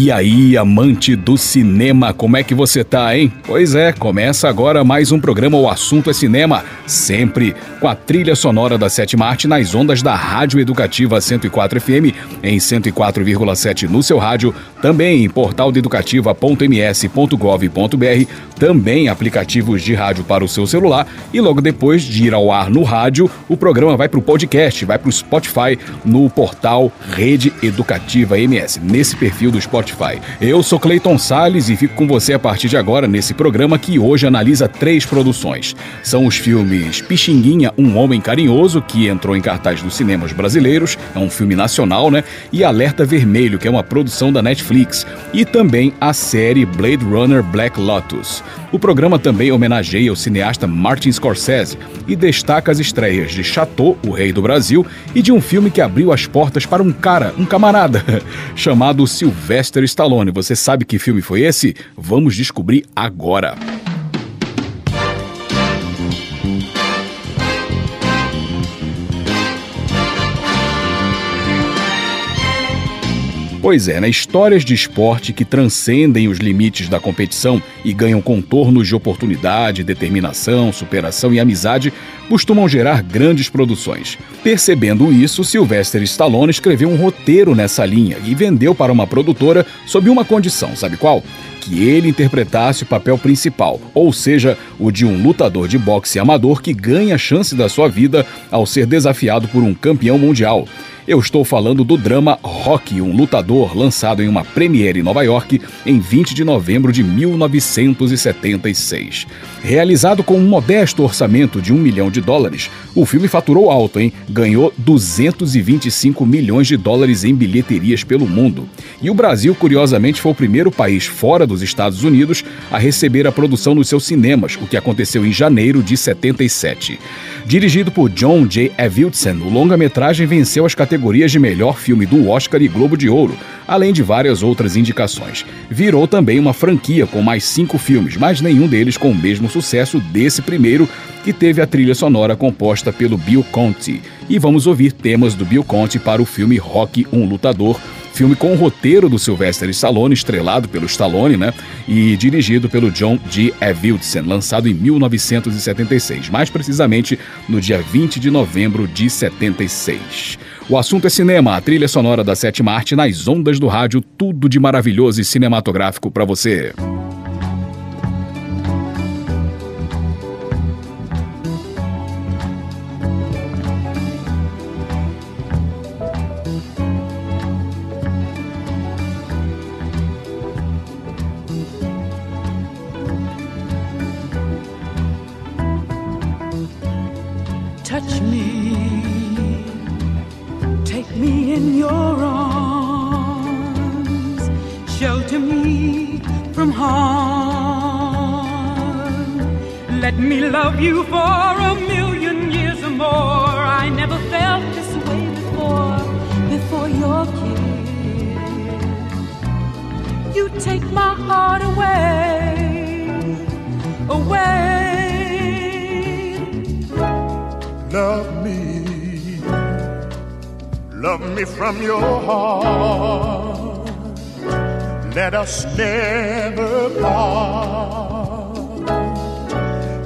E aí, amante do cinema, como é que você tá, hein? Pois é, começa agora mais um programa O Assunto é Cinema, sempre com a trilha sonora da Sétima Arte nas ondas da Rádio Educativa 104 FM, em 104,7 no seu rádio, também em portaldeeducativa.ms.gov.br, também aplicativos de rádio para o seu celular e logo depois de ir ao ar no rádio, o programa vai para o podcast, vai para o Spotify no portal Rede Educativa MS, nesse perfil do Spotify Spotify. Eu sou Clayton Sales e fico com você a partir de agora nesse programa que hoje analisa três produções. São os filmes Pixinguinha, Um Homem Carinhoso, que entrou em cartaz dos cinemas brasileiros, é um filme nacional, né? E Alerta Vermelho, que é uma produção da Netflix. E também a série Blade Runner Black Lotus. O programa também homenageia o cineasta Martin Scorsese e destaca as estreias de Chateau, o Rei do Brasil, e de um filme que abriu as portas para um cara, um camarada, chamado Sylvester Stallone. Você sabe que filme foi esse? Vamos descobrir agora. Pois é, né? Histórias de esporte que transcendem os limites da competição e ganham contornos de oportunidade, determinação, superação e amizade costumam gerar grandes produções. Percebendo isso, Sylvester Stallone escreveu um roteiro nessa linha e vendeu para uma produtora sob uma condição, sabe qual? que ele interpretasse o papel principal, ou seja, o de um lutador de boxe amador que ganha a chance da sua vida ao ser desafiado por um campeão mundial. Eu estou falando do drama Rock, um lutador, lançado em uma premiere em Nova York em 20 de novembro de 1976. Realizado com um modesto orçamento de um milhão de dólares, o filme faturou alto, hein? Ganhou 225 milhões de dólares em bilheterias pelo mundo. E o Brasil, curiosamente, foi o primeiro país fora dos Estados Unidos a receber a produção nos seus cinemas, o que aconteceu em janeiro de 77. Dirigido por John J. Avildsen, o longa-metragem venceu as categorias de melhor filme do Oscar e Globo de Ouro, além de várias outras indicações. Virou também uma franquia com mais cinco filmes, mas nenhum deles com o mesmo sucesso desse primeiro, que teve a trilha sonora composta pelo Bill Conti. E vamos ouvir temas do Bill Conti para o filme Rock, um Lutador, filme com o roteiro do Sylvester Stallone, estrelado pelo Stallone, né? E dirigido pelo John G. Avildsen, lançado em 1976, mais precisamente no dia 20 de novembro de 76. O assunto é cinema, a trilha sonora da sétima arte nas ondas do rádio, tudo de maravilhoso e cinematográfico para você. Me from your heart. Let us never part.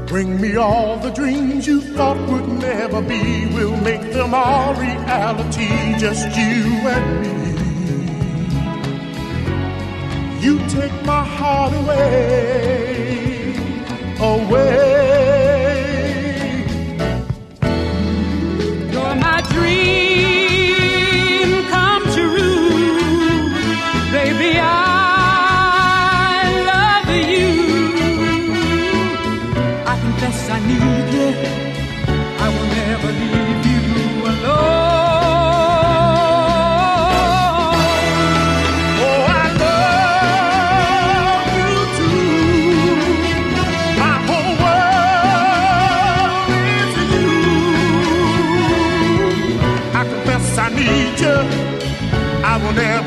Bring me all the dreams you thought would never be. We'll make them all reality, just you and me. You take my heart away, away.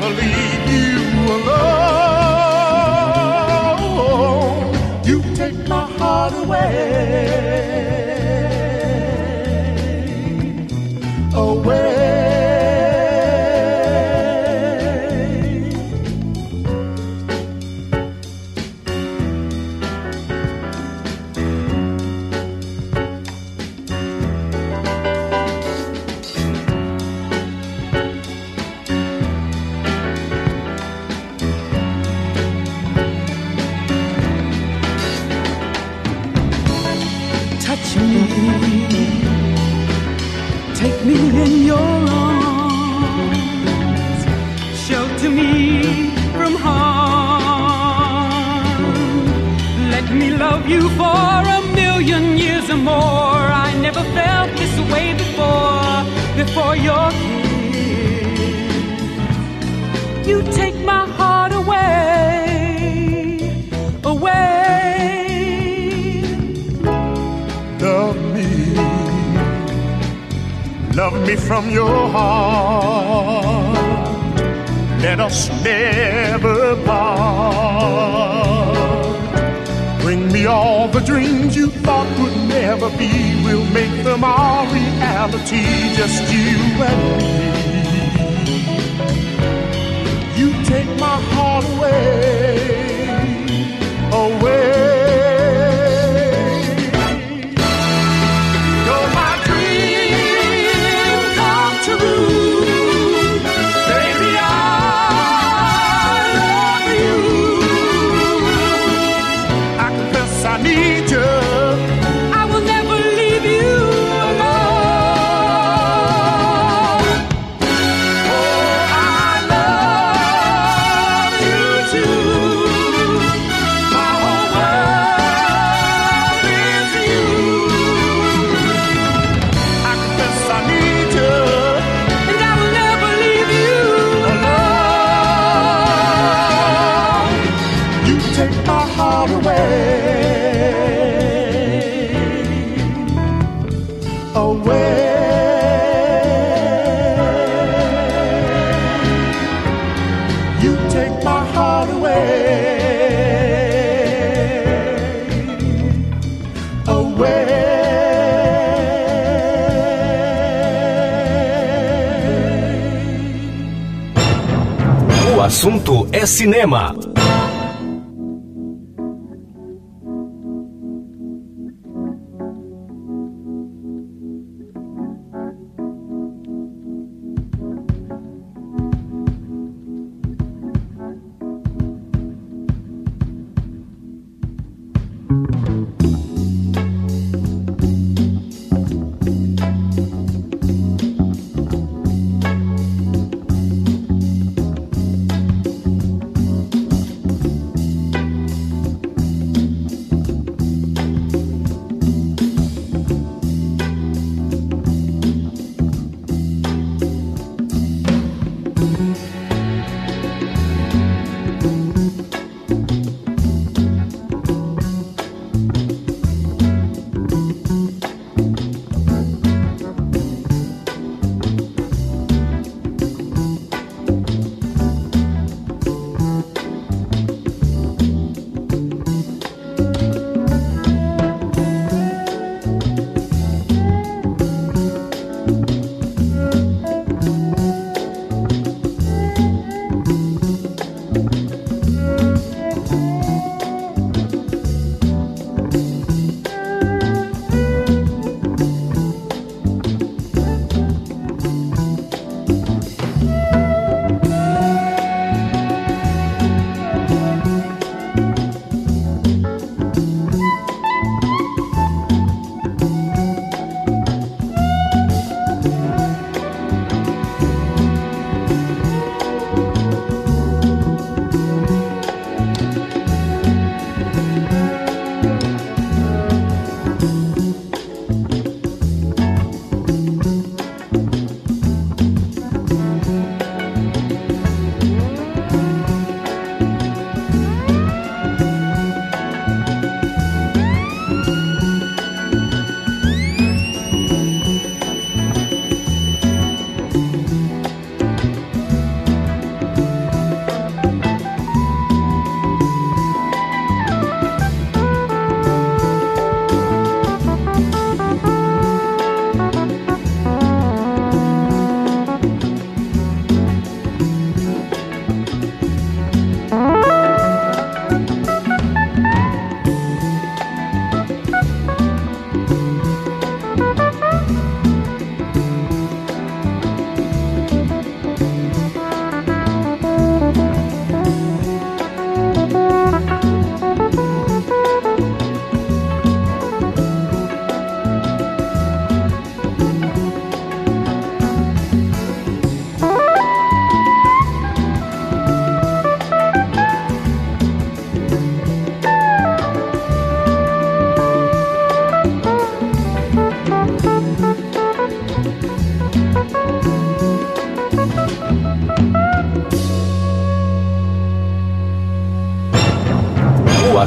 won't leave you alone. You take my heart away. me from your heart. Let us never part. Bring me all the dreams you thought would never be. We'll make them our reality, just you and me. You take my heart away. assunto é cinema.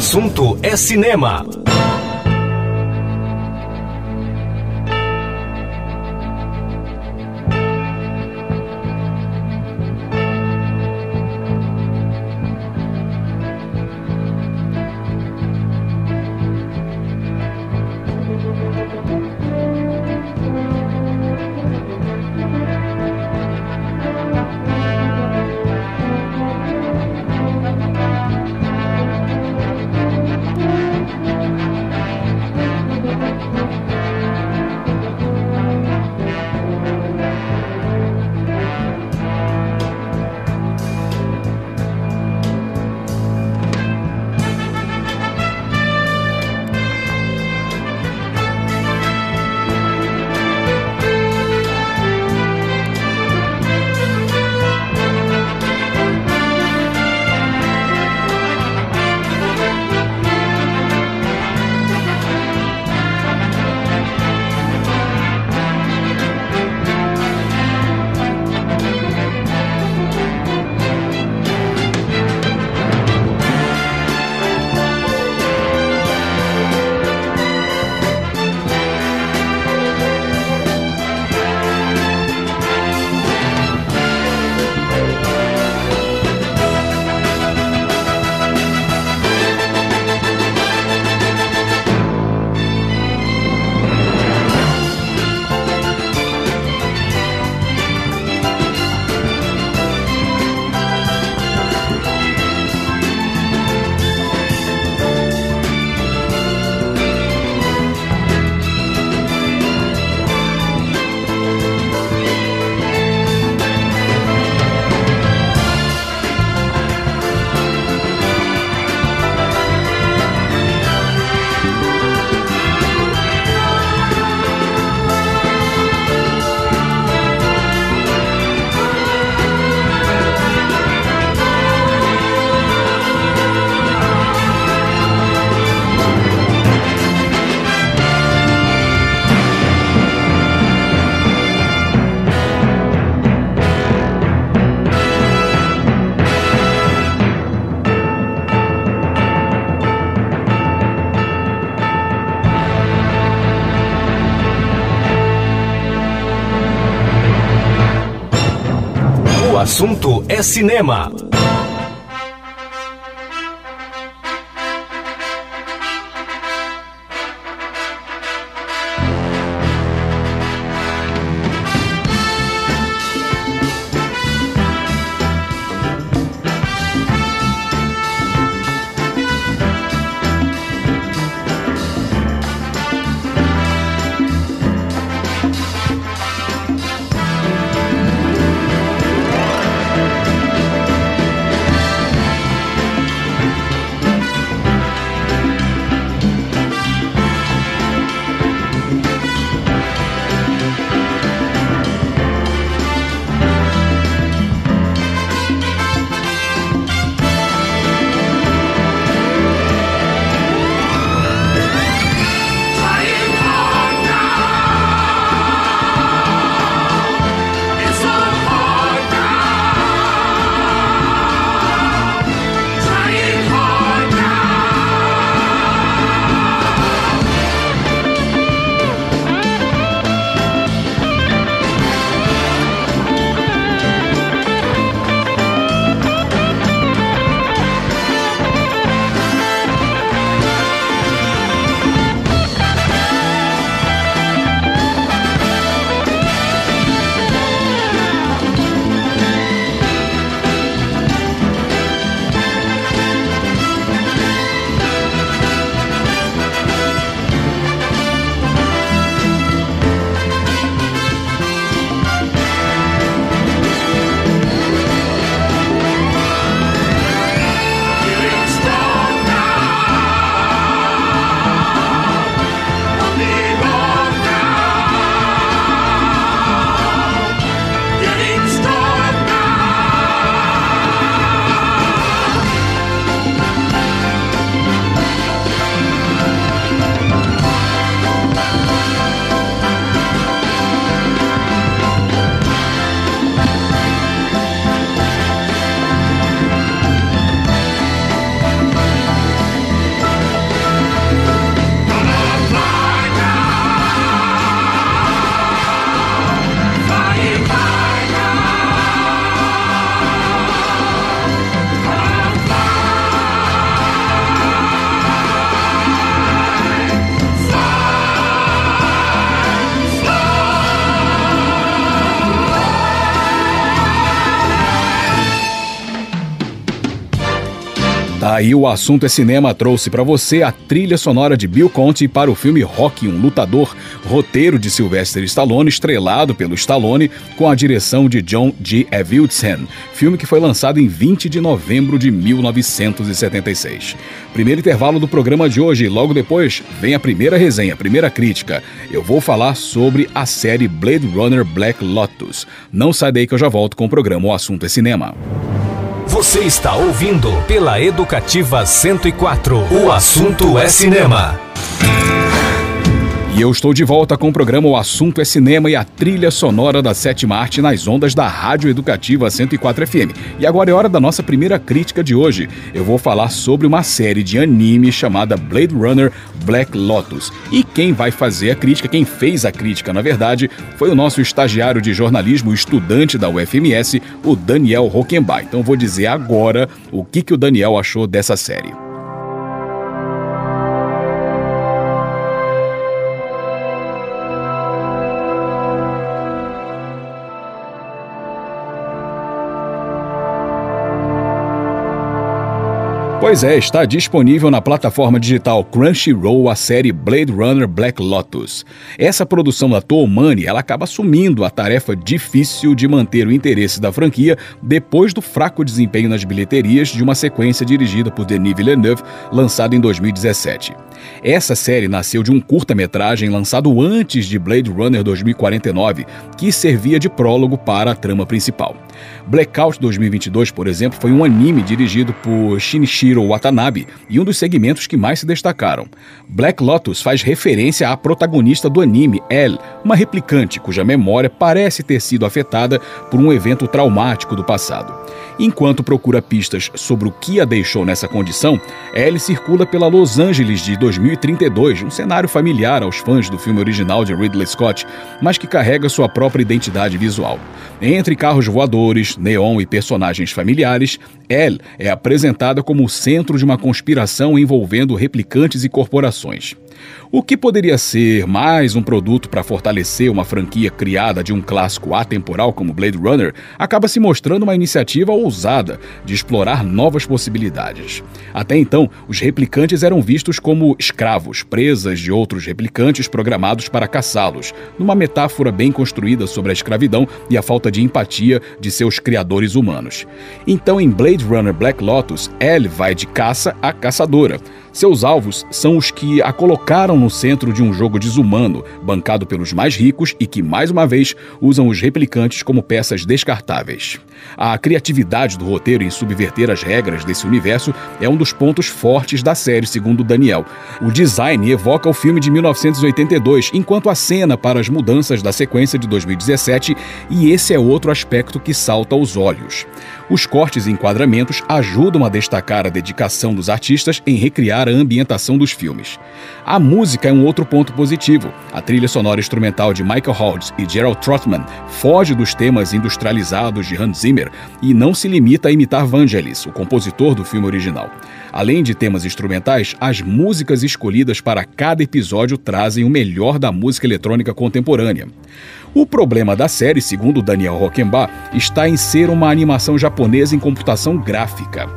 Assunto é cinema. Assunto é cinema. Aí o assunto é cinema trouxe para você a trilha sonora de Bill Conti para o filme Rock, um lutador, roteiro de Sylvester Stallone, estrelado pelo Stallone, com a direção de John G. Avildsen, filme que foi lançado em 20 de novembro de 1976. Primeiro intervalo do programa de hoje, logo depois vem a primeira resenha, a primeira crítica. Eu vou falar sobre a série Blade Runner Black Lotus. Não sai daí que eu já volto com o programa O Assunto é Cinema. Você está ouvindo pela Educativa 104. O assunto é cinema. E eu estou de volta com o programa O Assunto é Cinema e a trilha sonora da sétima arte nas ondas da Rádio Educativa 104 FM. E agora é hora da nossa primeira crítica de hoje. Eu vou falar sobre uma série de anime chamada Blade Runner Black Lotus. E quem vai fazer a crítica, quem fez a crítica, na verdade, foi o nosso estagiário de jornalismo, estudante da UFMS, o Daniel Rockenbach. Então vou dizer agora o que, que o Daniel achou dessa série. Pois é, está disponível na plataforma digital Crunchyroll a série Blade Runner Black Lotus. Essa produção da Toomani, ela acaba assumindo a tarefa difícil de manter o interesse da franquia depois do fraco desempenho nas bilheterias de uma sequência dirigida por Denis Villeneuve, lançada em 2017. Essa série nasceu de um curta-metragem lançado antes de Blade Runner 2049, que servia de prólogo para a trama principal. Blackout 2022, por exemplo, foi um anime dirigido por Shinichiro Watanabe e um dos segmentos que mais se destacaram. Black Lotus faz referência à protagonista do anime, Elle, uma replicante cuja memória parece ter sido afetada por um evento traumático do passado. Enquanto procura pistas sobre o que a deixou nessa condição, Elle circula pela Los Angeles de 2032, um cenário familiar aos fãs do filme original de Ridley Scott, mas que carrega sua própria identidade visual. Entre carros voadores, neon e personagens familiares, Elle é apresentada como o centro de uma conspiração envolvendo replicantes e corporações. O que poderia ser mais um produto para fortalecer uma franquia criada de um clássico atemporal como Blade Runner acaba se mostrando uma iniciativa ousada de explorar novas possibilidades. Até então, os replicantes eram vistos como escravos, presas de outros replicantes programados para caçá-los, numa metáfora bem construída sobre a escravidão e a falta de empatia de seus criadores humanos. Então, em Blade Runner Black Lotus, Elle vai de caça a caçadora. Seus alvos são os que a colocaram no centro de um jogo desumano, bancado pelos mais ricos e que, mais uma vez, usam os replicantes como peças descartáveis. A criatividade do roteiro em subverter as regras desse universo é um dos pontos fortes da série, segundo Daniel. O design evoca o filme de 1982, enquanto a cena para as mudanças da sequência de 2017, e esse é outro aspecto que salta aos olhos. Os cortes e enquadramentos ajudam a destacar a dedicação dos artistas em recriar a ambientação dos filmes. A música é um outro ponto positivo. A trilha sonora instrumental de Michael Hodges e Gerald Trotman foge dos temas industrializados de Hans Zimmer e não se limita a imitar Vangelis, o compositor do filme original. Além de temas instrumentais, as músicas escolhidas para cada episódio trazem o melhor da música eletrônica contemporânea. O problema da série, segundo Daniel Rockenbach, está em ser uma animação japonesa em computação gráfica.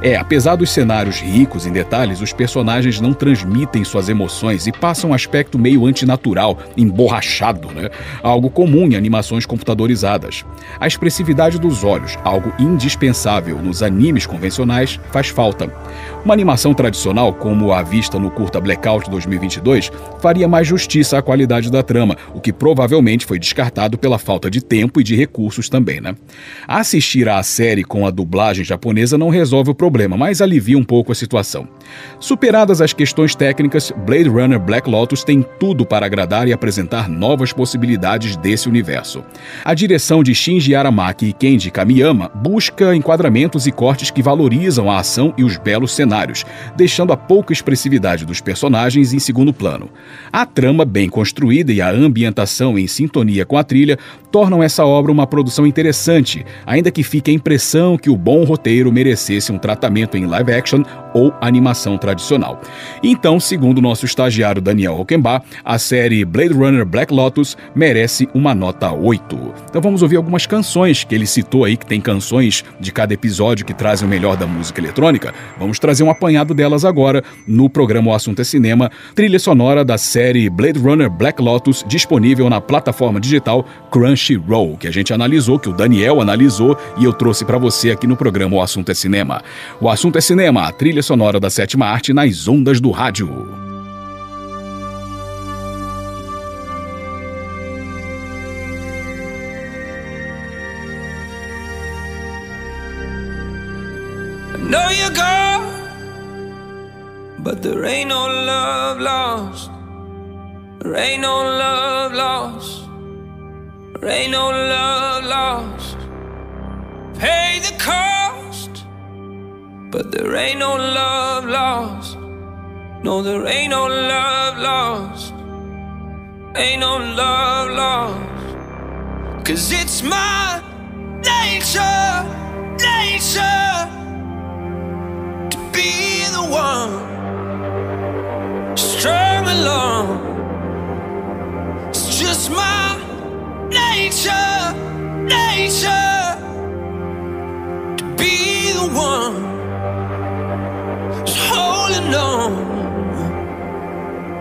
É, apesar dos cenários ricos em detalhes, os personagens não transmitem suas emoções e passam um aspecto meio antinatural, emborrachado, né? Algo comum em animações computadorizadas. A expressividade dos olhos, algo indispensável nos animes convencionais, faz falta. Uma animação tradicional, como a vista no curta Blackout 2022, faria mais justiça à qualidade da trama, o que provavelmente foi descartado pela falta de tempo e de recursos também, né? Assistir à série com a dublagem japonesa não resolve o problema, mas alivia um pouco a situação. Superadas as questões técnicas, Blade Runner Black Lotus tem tudo para agradar e apresentar novas possibilidades desse universo. A direção de Shinji Aramaki e Kenji Kamiyama busca enquadramentos e cortes que valorizam a ação e os belos cenários, deixando a pouca expressividade dos personagens em segundo plano. A trama bem construída e a ambientação em sintonia com a trilha tornam essa obra uma produção interessante, ainda que fique a impressão que o bom roteiro merecesse um tratamento em live action ou animação tradicional. Então, segundo nosso estagiário Daniel Rockenbach, a série Blade Runner Black Lotus merece uma nota 8. Então vamos ouvir algumas canções que ele citou aí, que tem canções de cada episódio que trazem o melhor da música eletrônica. Vamos trazer um apanhado delas agora no programa O Assunto é Cinema, trilha sonora da série Blade Runner Black Lotus, disponível na plataforma digital Crunchyroll, que a gente analisou, que o Daniel analisou e eu trouxe para você aqui no programa O Assunto é Cinema. O Assunto é Cinema, a trilha sonora da sétima arte nas ondas do rádio. know but there ain't no love lost. There ain't no love lost. There ain't no love lost. Pay the cost, but there ain't no love lost. No, there ain't no love lost. Ain't no love lost. Cause it's my nature, nature to be the one strong alone. It's just my nature, nature to be the one holding on.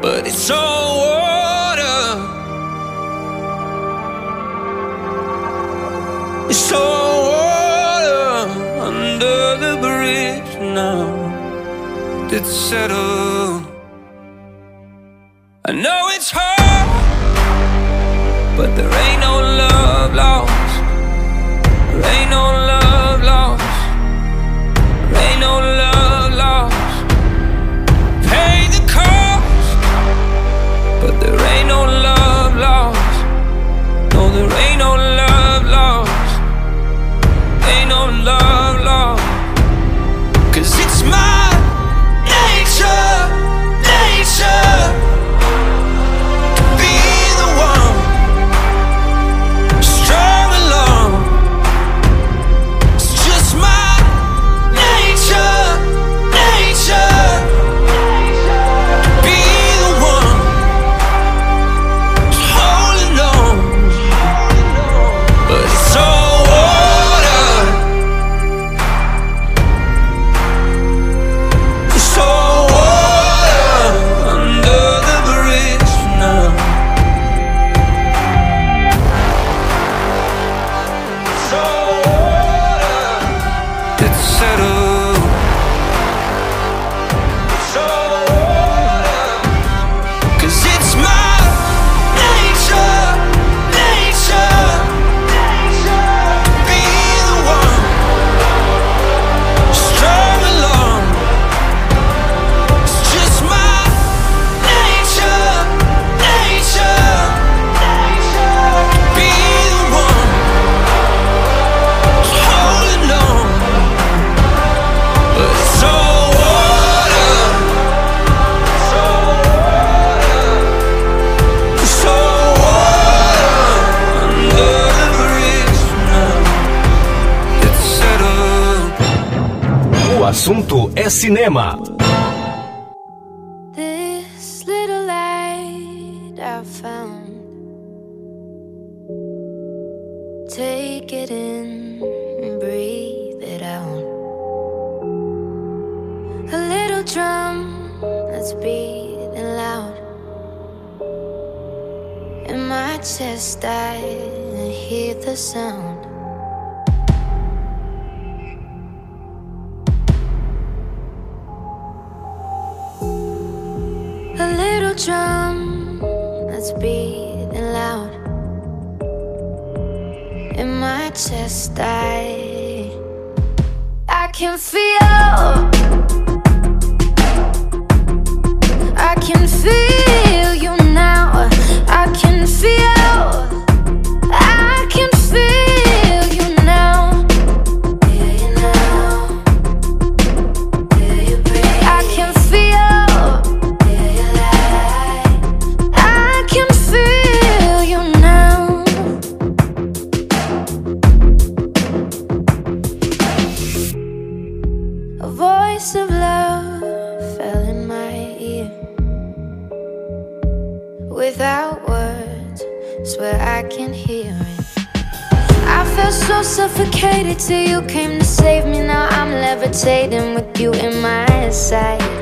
But it's all water. It's all water under the bridge now did settle. I know it's hard, but there ain't no love lost. There ain't no love lost. There ain't no love lost. Pay the cost, but there ain't no love lost. No, there ain't no love lost. Ain't no love lost. Cause it's mine. Assunto é cinema. without words. Swear I can hear it. I felt so suffocated till you came to save me. Now I'm levitating with you in my sight.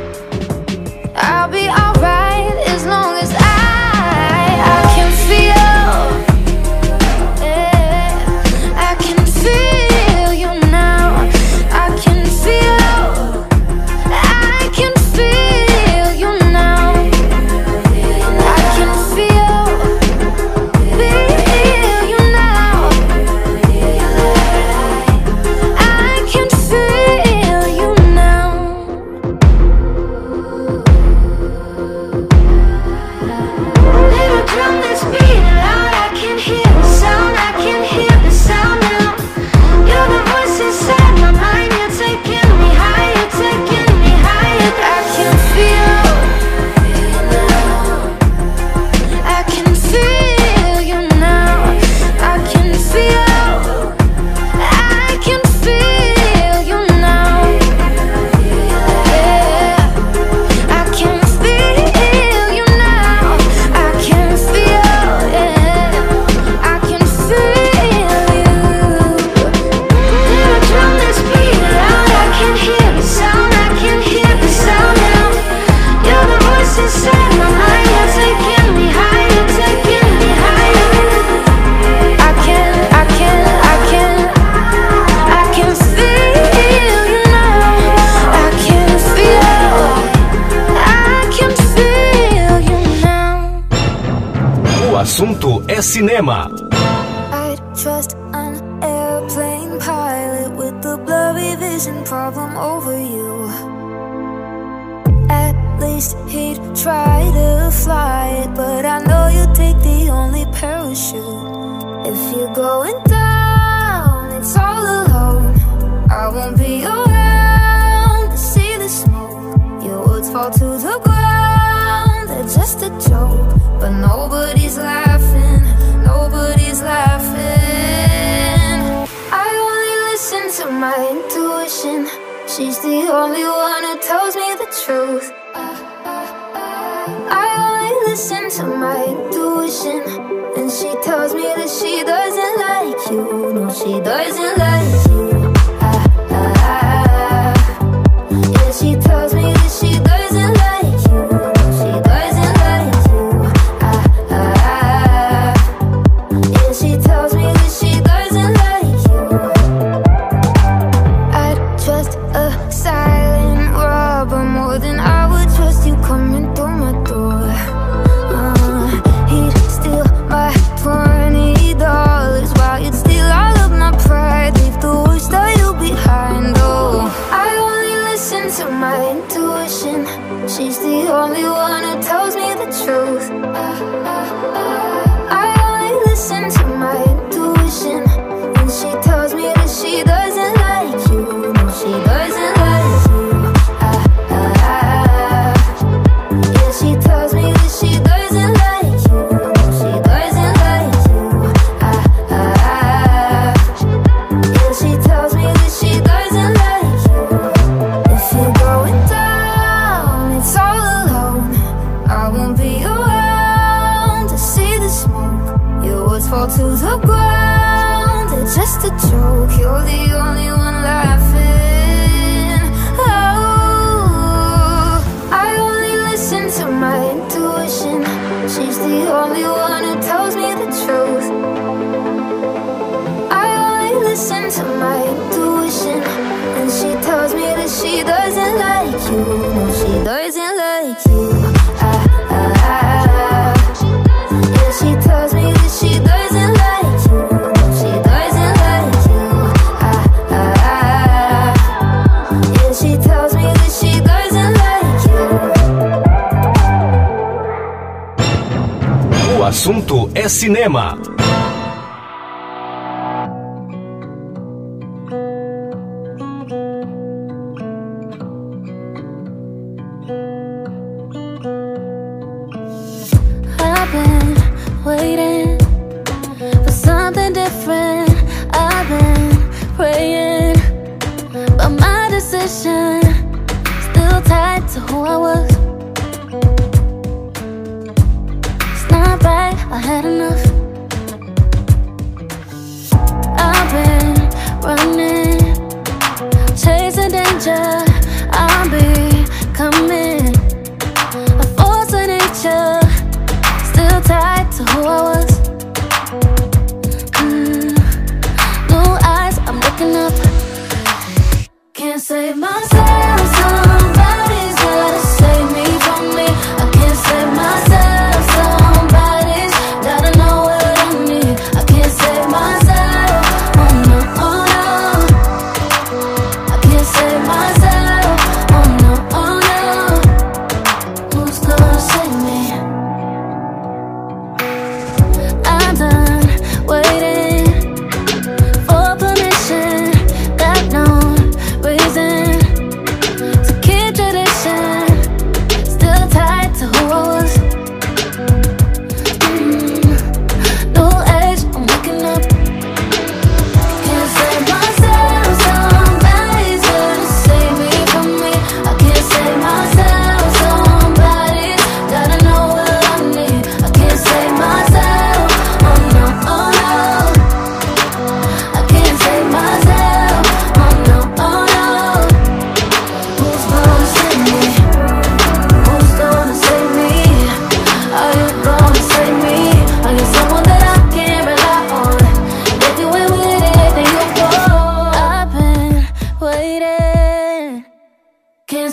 Cinema.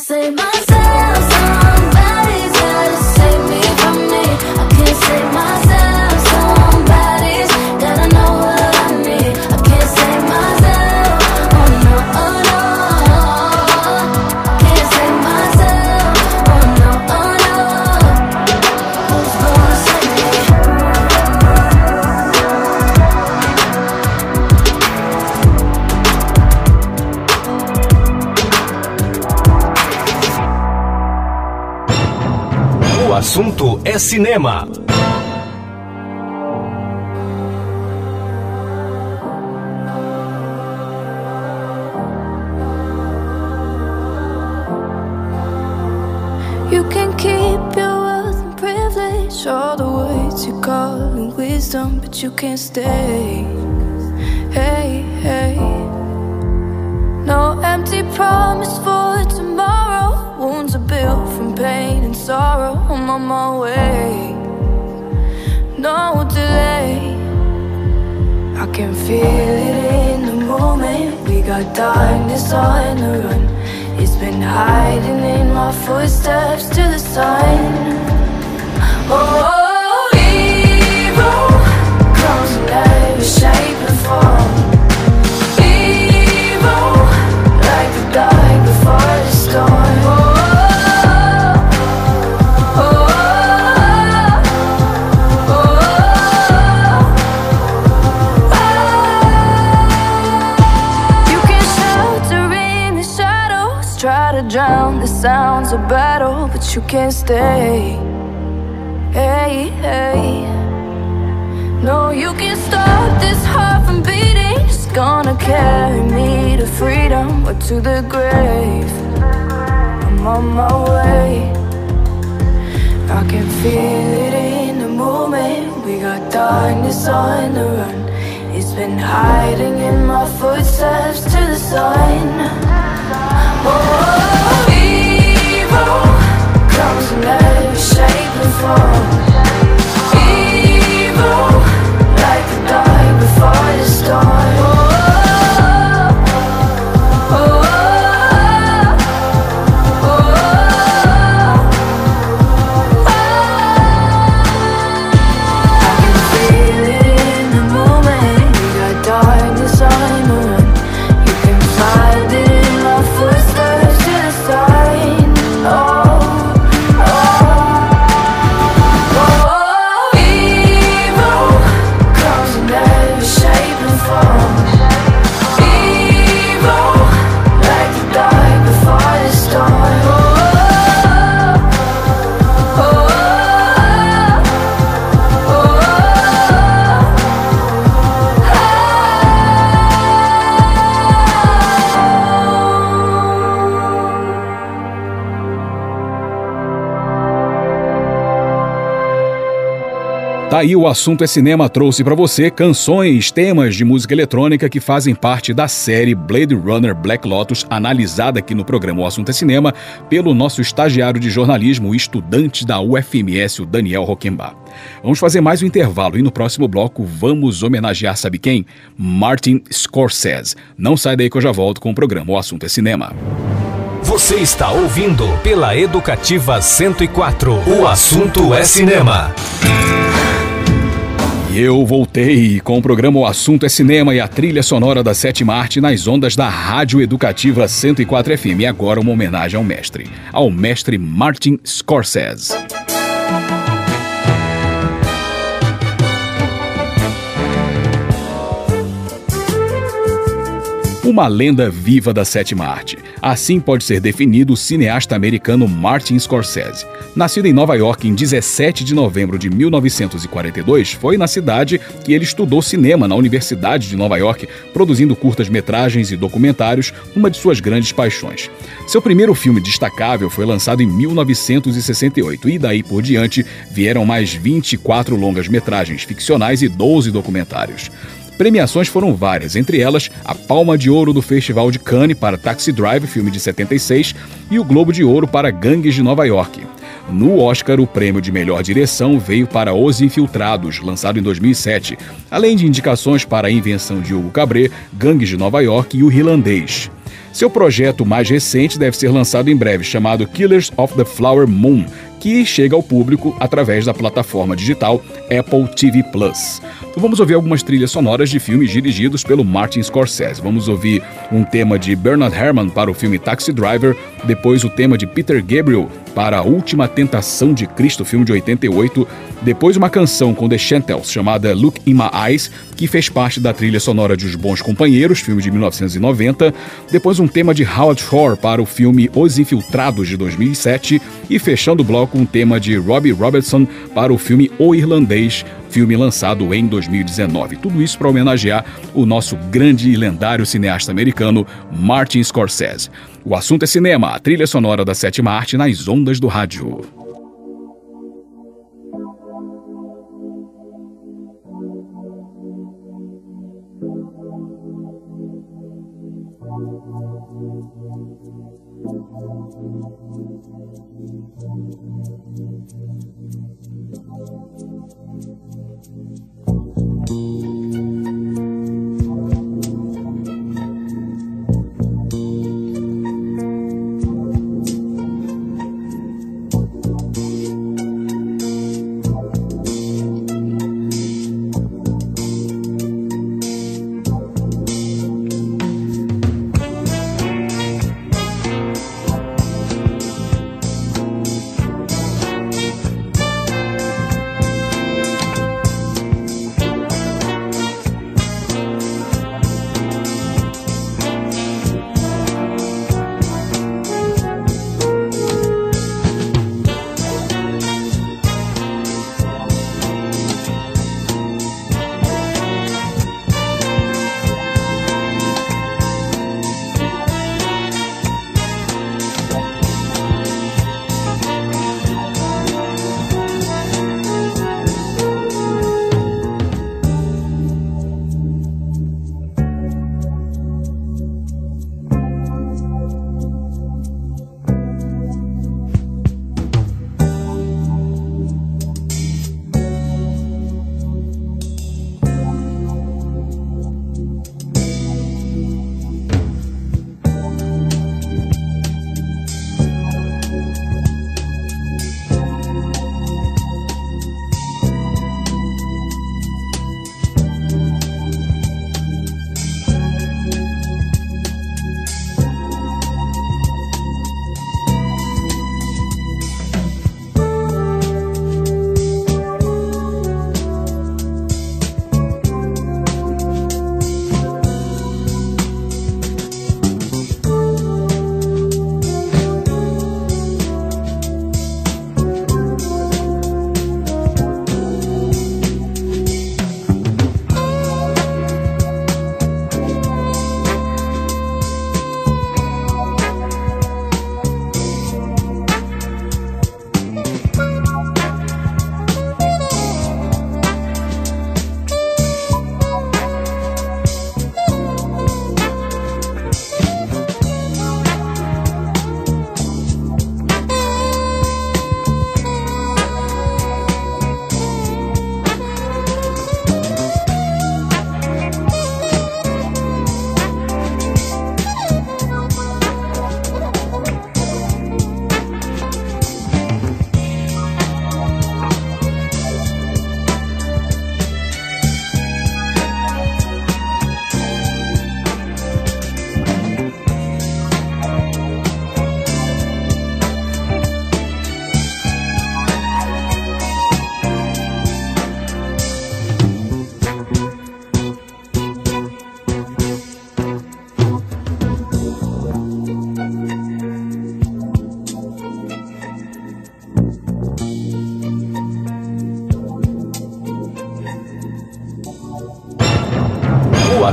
say my é cinema. You can keep your wealth and privilege, all the words you call and wisdom, but you can't stay. feel it in the moment. We got darkness on the run. It's been hiding in my footsteps to the sun. can stay. Hey, hey. No, you can't stop this heart from beating. It's gonna carry me to freedom or to the grave. I'm on my way. I can feel it in the moment. We got darkness on the run. It's been hiding in my footsteps to the sun. before the storm. Tá aí o assunto é cinema trouxe para você canções, temas de música eletrônica que fazem parte da série Blade Runner Black Lotus, analisada aqui no programa O Assunto é Cinema pelo nosso estagiário de jornalismo, estudante da UFMS, o Daniel Roquembar. Vamos fazer mais um intervalo e no próximo bloco vamos homenagear sabe quem? Martin Scorsese. Não sai daí que eu já volto com o programa O Assunto é Cinema. Você está ouvindo pela Educativa 104. O assunto é cinema. Eu voltei com o programa O Assunto é Cinema e a trilha sonora da sétima arte nas ondas da Rádio Educativa 104 FM. E agora uma homenagem ao mestre, ao mestre Martin Scorsese. Uma lenda viva da sétima arte. Assim pode ser definido o cineasta americano Martin Scorsese. Nascido em Nova York em 17 de novembro de 1942, foi na cidade que ele estudou cinema na Universidade de Nova York, produzindo curtas-metragens e documentários, uma de suas grandes paixões. Seu primeiro filme destacável foi lançado em 1968 e daí por diante vieram mais 24 longas-metragens ficcionais e 12 documentários. Premiações foram várias, entre elas a Palma de Ouro do Festival de Cannes para Taxi Drive, filme de 76, e o Globo de Ouro para Gangues de Nova York. No Oscar, o prêmio de melhor direção veio para Os Infiltrados, lançado em 2007, além de indicações para A Invenção de Hugo Cabret, Gangues de Nova York e O Irlandês. Seu projeto mais recente deve ser lançado em breve, chamado Killers of the Flower Moon, que chega ao público através da plataforma digital Apple TV Plus. Então vamos ouvir algumas trilhas sonoras de filmes dirigidos pelo Martin Scorsese. Vamos ouvir um tema de Bernard Herrmann para o filme Taxi Driver, depois o tema de Peter Gabriel para A Última Tentação de Cristo, filme de 88, depois uma canção com The Chantels chamada Look in My Eyes, que fez parte da trilha sonora de Os Bons Companheiros, filme de 1990, depois um tema de Howard Shore para o filme Os Infiltrados de 2007 e fechando o bloco um tema de Robbie Robertson para o filme O Irlandês, filme lançado em 2019. Tudo isso para homenagear o nosso grande e lendário cineasta americano Martin Scorsese. O assunto é cinema, a trilha sonora da sétima arte nas ondas do rádio.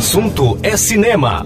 Assunto é cinema.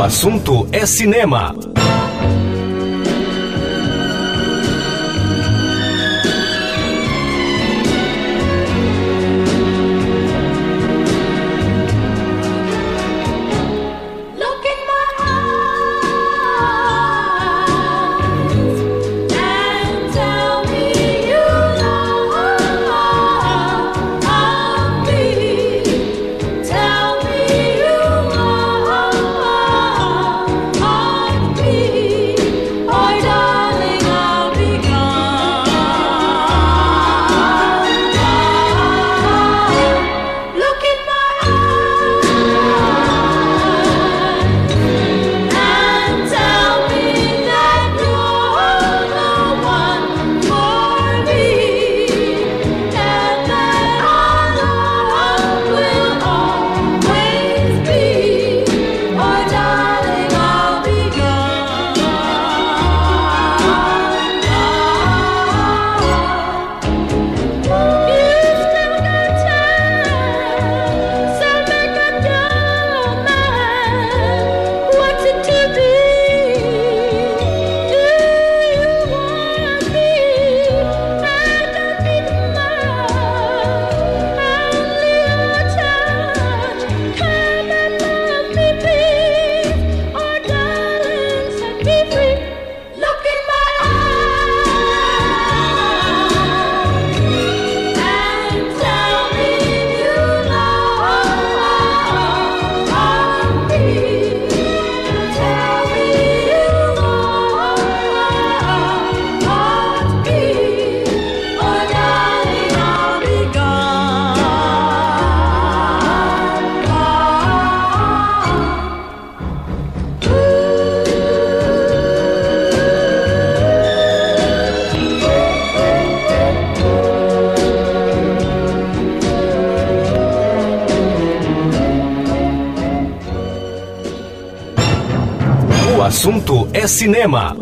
Assunto é cinema. Cinema.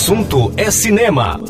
Assunto é cinema.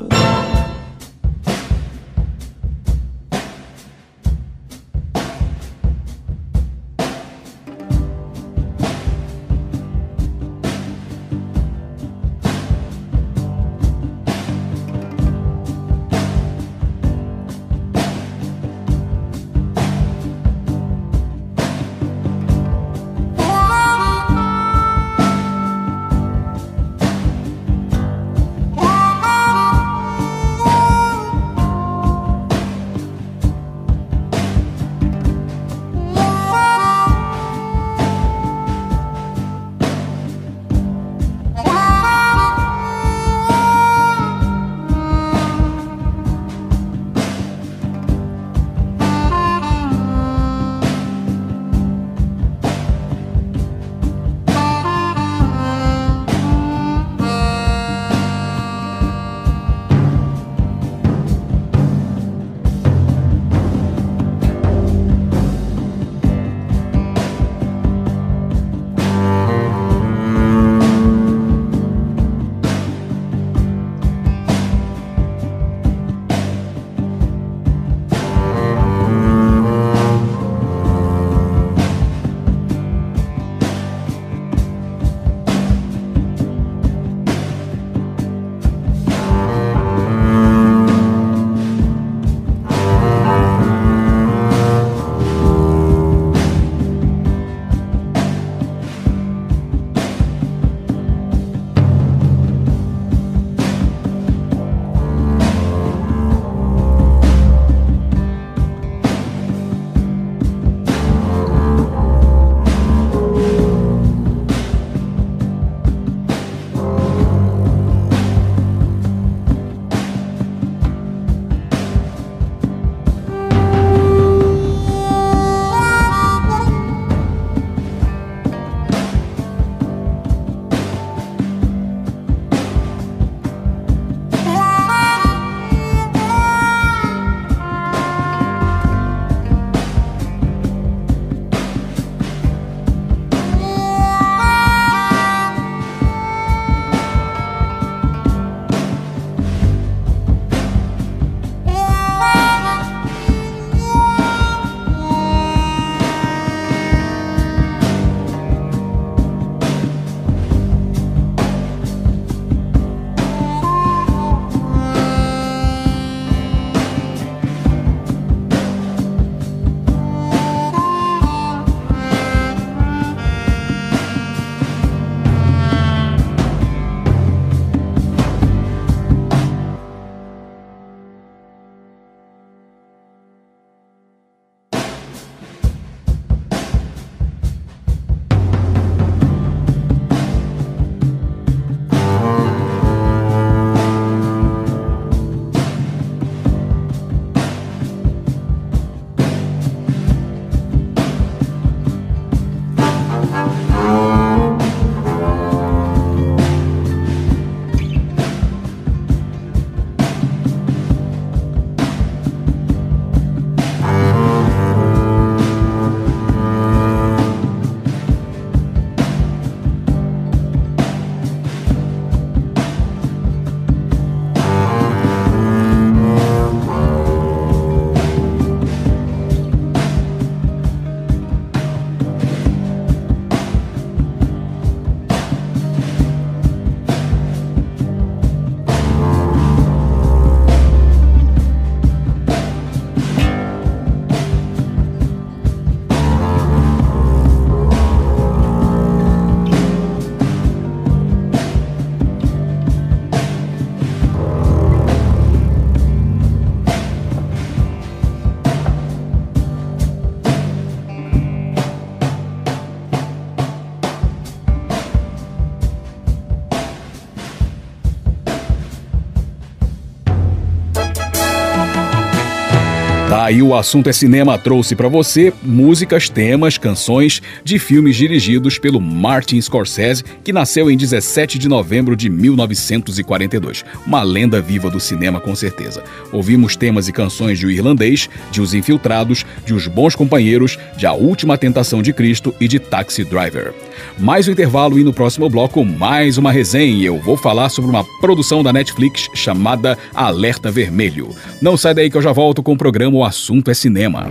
Aí o assunto é cinema trouxe para você músicas, temas, canções de filmes dirigidos pelo Martin Scorsese, que nasceu em 17 de novembro de 1942. Uma lenda viva do cinema com certeza. Ouvimos temas e canções de O Irlandês, de Os Infiltrados, de Os Bons Companheiros, de A Última Tentação de Cristo e de Taxi Driver. Mais um intervalo e no próximo bloco mais uma resenha. Eu vou falar sobre uma produção da Netflix chamada Alerta Vermelho. Não sai daí que eu já volto com o programa O Assunto é Cinema.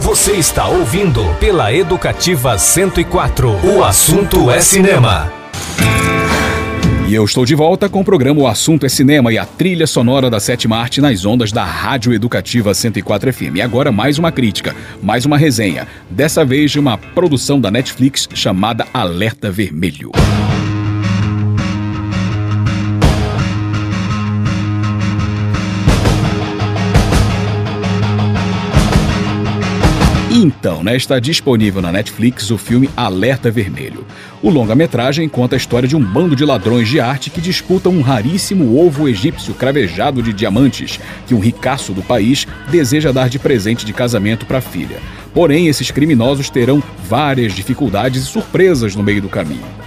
Você está ouvindo pela Educativa 104. O assunto é cinema. E eu estou de volta com o programa O Assunto é Cinema e a trilha sonora da sétima arte nas ondas da Rádio Educativa 104 FM. E agora mais uma crítica, mais uma resenha, dessa vez de uma produção da Netflix chamada Alerta Vermelho. Então, né, está disponível na Netflix o filme Alerta Vermelho. O longa-metragem conta a história de um bando de ladrões de arte que disputam um raríssimo ovo egípcio cravejado de diamantes que um ricaço do país deseja dar de presente de casamento para a filha. Porém, esses criminosos terão várias dificuldades e surpresas no meio do caminho.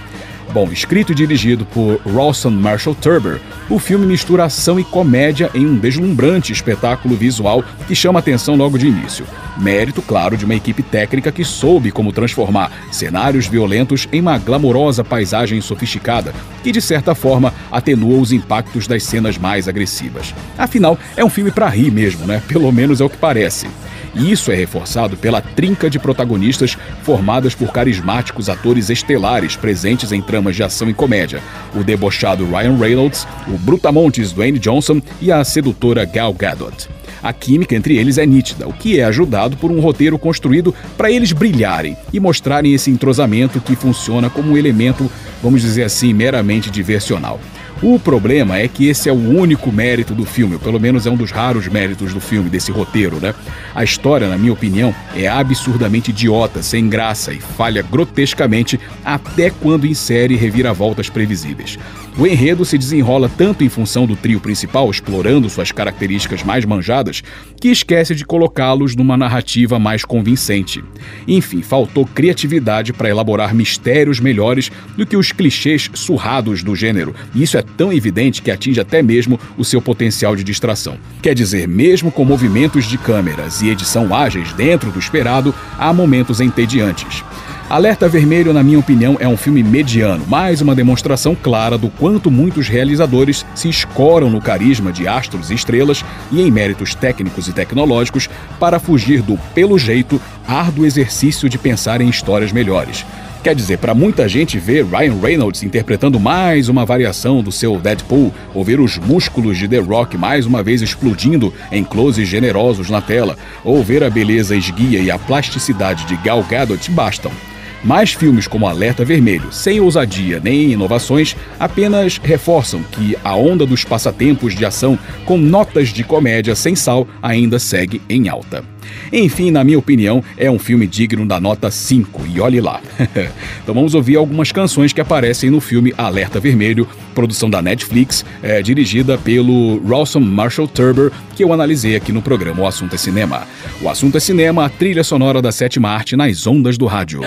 Bom, escrito e dirigido por Rawson Marshall Turber, o filme mistura ação e comédia em um deslumbrante espetáculo visual que chama atenção logo de início. Mérito, claro, de uma equipe técnica que soube como transformar cenários violentos em uma glamourosa paisagem sofisticada, que de certa forma atenua os impactos das cenas mais agressivas. Afinal, é um filme para rir mesmo, né? Pelo menos é o que parece. E isso é reforçado pela trinca de protagonistas formadas por carismáticos atores estelares presentes em tramas de ação e comédia: o debochado Ryan Reynolds, o brutamontes Dwayne Johnson e a sedutora Gal Gadot. A química entre eles é nítida, o que é ajudado por um roteiro construído para eles brilharem e mostrarem esse entrosamento que funciona como um elemento, vamos dizer assim, meramente diversional. O problema é que esse é o único mérito do filme, ou pelo menos é um dos raros méritos do filme, desse roteiro, né? A história, na minha opinião, é absurdamente idiota, sem graça e falha grotescamente até quando insere reviravoltas previsíveis. O enredo se desenrola tanto em função do trio principal, explorando suas características mais manjadas, que esquece de colocá-los numa narrativa mais convincente. Enfim, faltou criatividade para elaborar mistérios melhores do que os clichês surrados do gênero, e isso é tão evidente que atinge até mesmo o seu potencial de distração. Quer dizer, mesmo com movimentos de câmeras e edição ágeis dentro do esperado, há momentos entediantes. Alerta Vermelho, na minha opinião, é um filme mediano, mais uma demonstração clara do quanto muitos realizadores se escoram no carisma de astros e estrelas e em méritos técnicos e tecnológicos para fugir do, pelo jeito, árduo exercício de pensar em histórias melhores. Quer dizer, para muita gente ver Ryan Reynolds interpretando mais uma variação do seu Deadpool, ou ver os músculos de The Rock mais uma vez explodindo em closes generosos na tela, ou ver a beleza esguia e a plasticidade de Gal Gadot bastam. Mais filmes como Alerta Vermelho, sem ousadia nem inovações, apenas reforçam que a onda dos passatempos de ação com notas de comédia sem sal ainda segue em alta. Enfim, na minha opinião, é um filme digno da nota 5, e olhe lá. então vamos ouvir algumas canções que aparecem no filme Alerta Vermelho, produção da Netflix, é, dirigida pelo Rawson Marshall Turber, que eu analisei aqui no programa O Assunto é Cinema. O Assunto é Cinema, a trilha sonora da sétima arte nas ondas do rádio.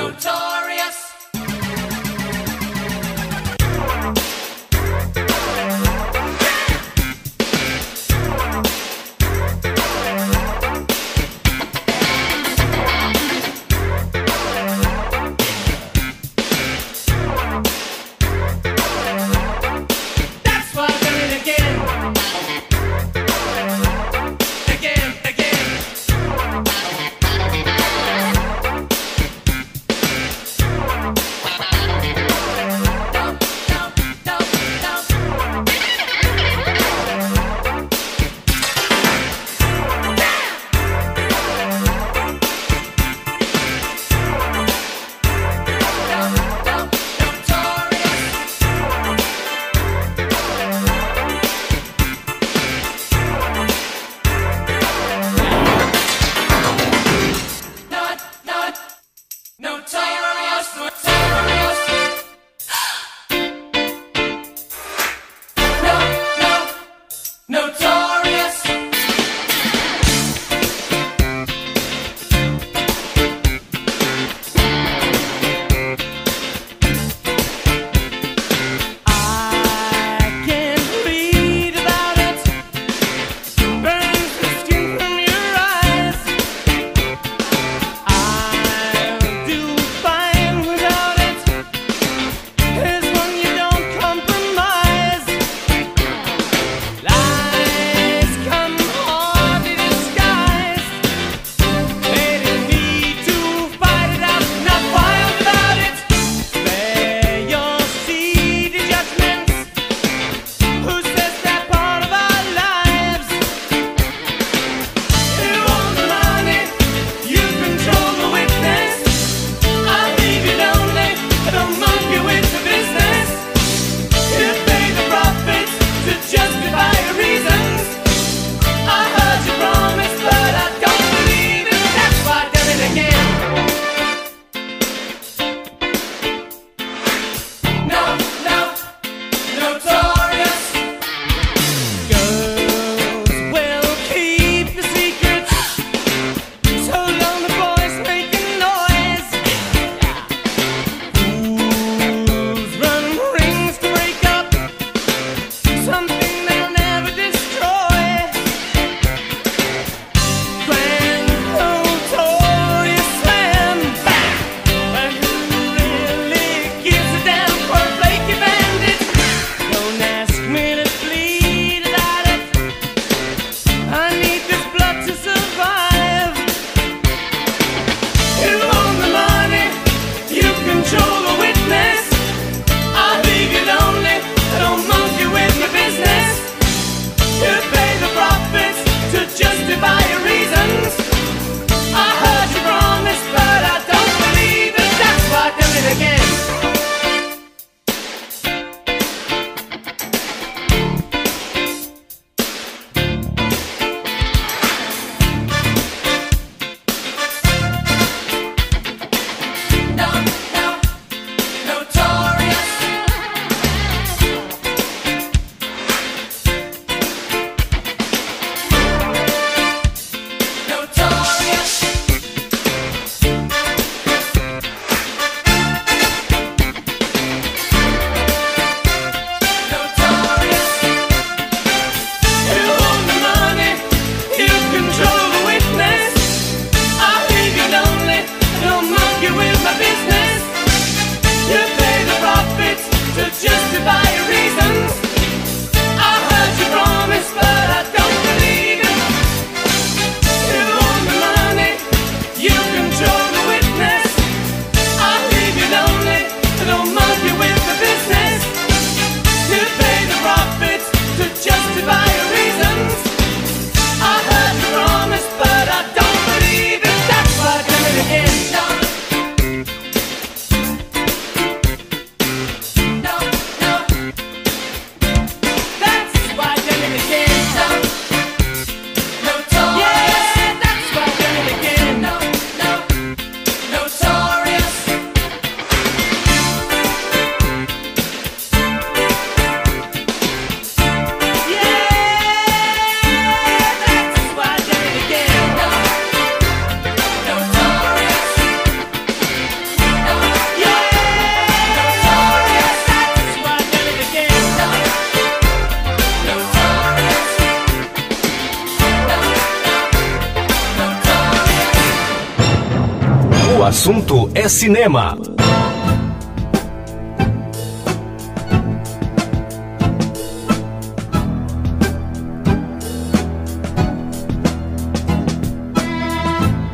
Cinema.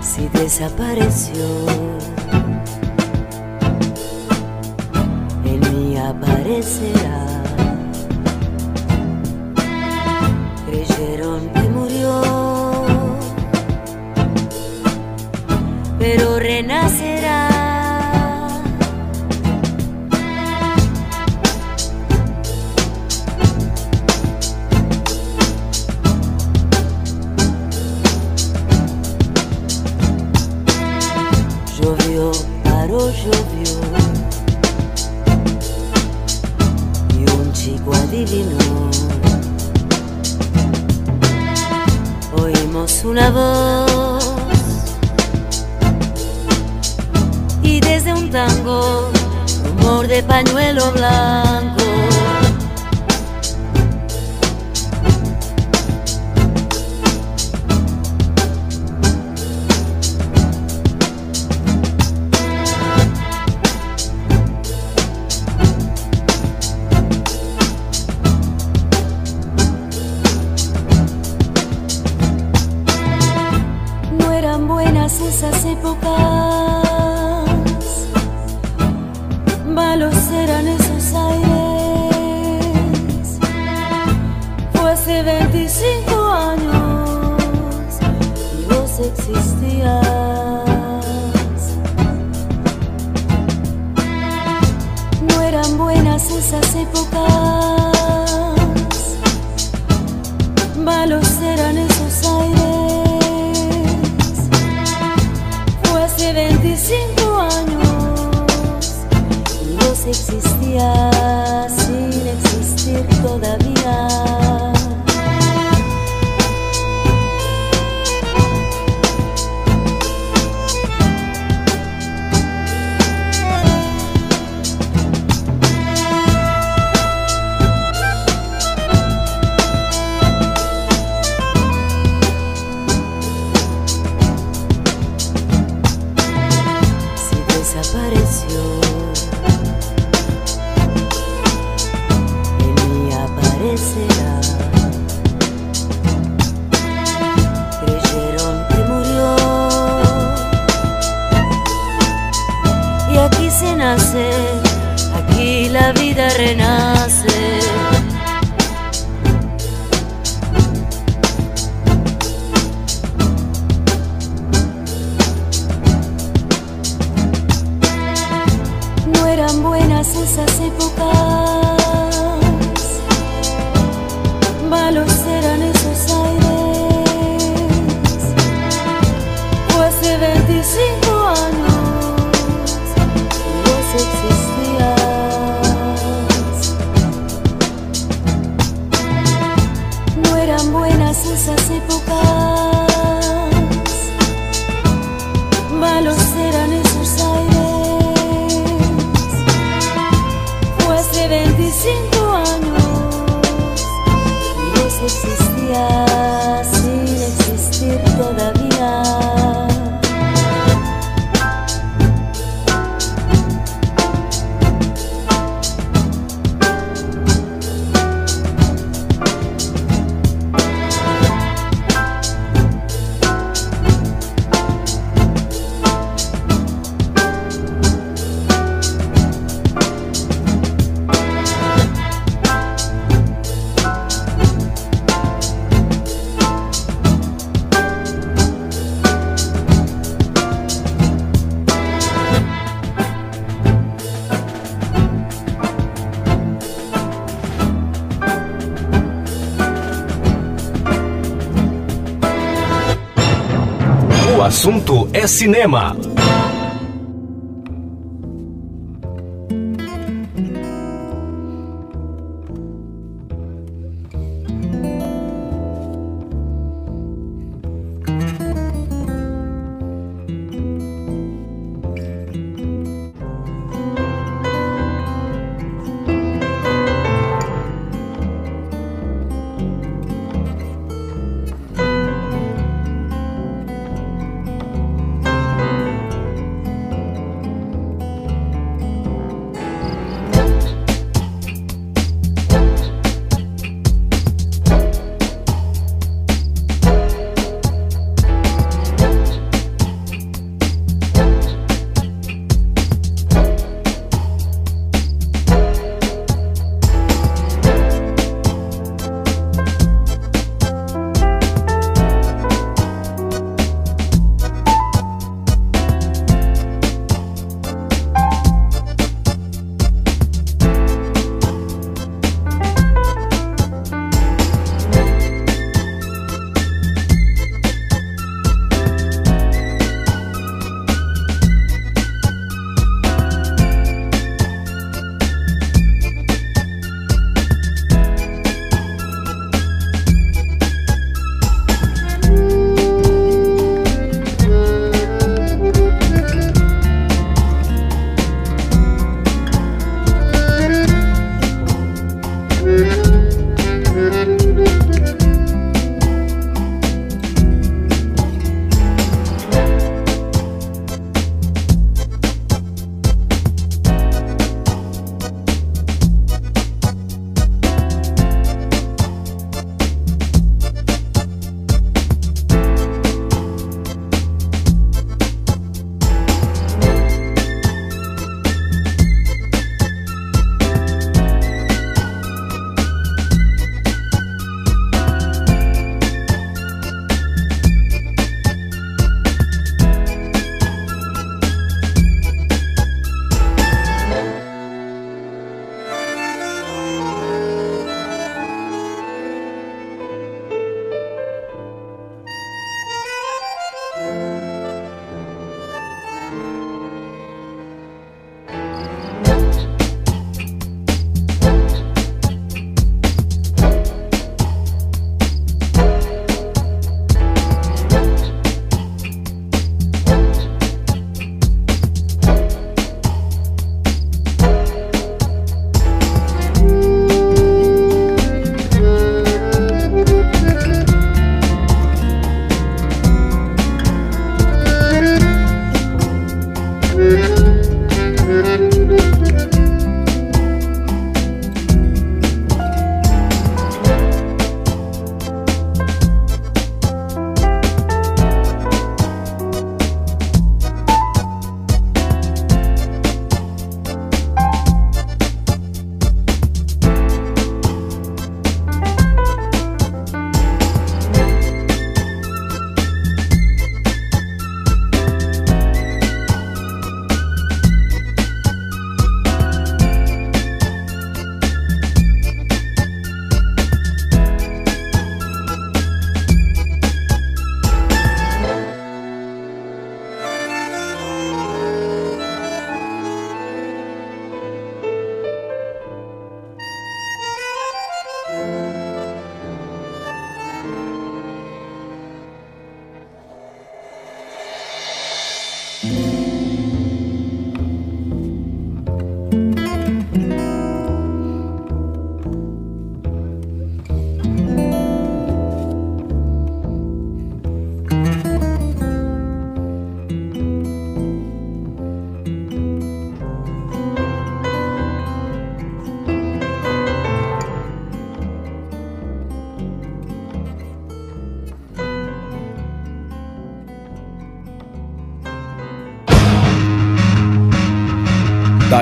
Se desapareceu cinco años, y vos existías sin existir todavía. é cinema.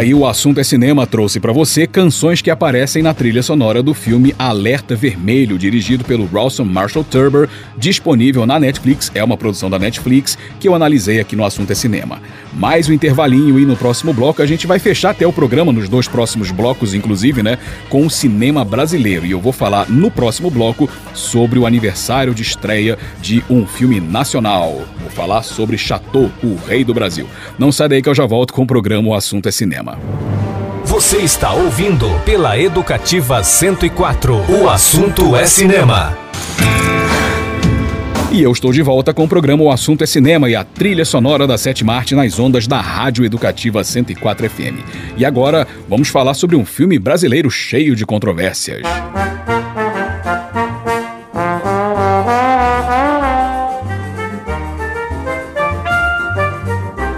Daí o assunto é cinema trouxe para você canções que aparecem na trilha sonora do filme Alerta Vermelho, dirigido pelo Rawson Marshall Turber, disponível na Netflix, é uma produção da Netflix que eu analisei aqui no assunto é cinema. Mais um intervalinho e no próximo bloco a gente vai fechar até o programa nos dois próximos blocos, inclusive, né, com o cinema brasileiro. E eu vou falar no próximo bloco sobre o aniversário de estreia de um filme nacional. Vou falar sobre Chateau, o Rei do Brasil. Não sai daí que eu já volto com o programa O Assunto é Cinema. Você está ouvindo pela Educativa 104. O assunto é cinema. E eu estou de volta com o programa O Assunto é Cinema e a trilha sonora da sétima arte nas ondas da Rádio Educativa 104 FM. E agora vamos falar sobre um filme brasileiro cheio de controvérsias.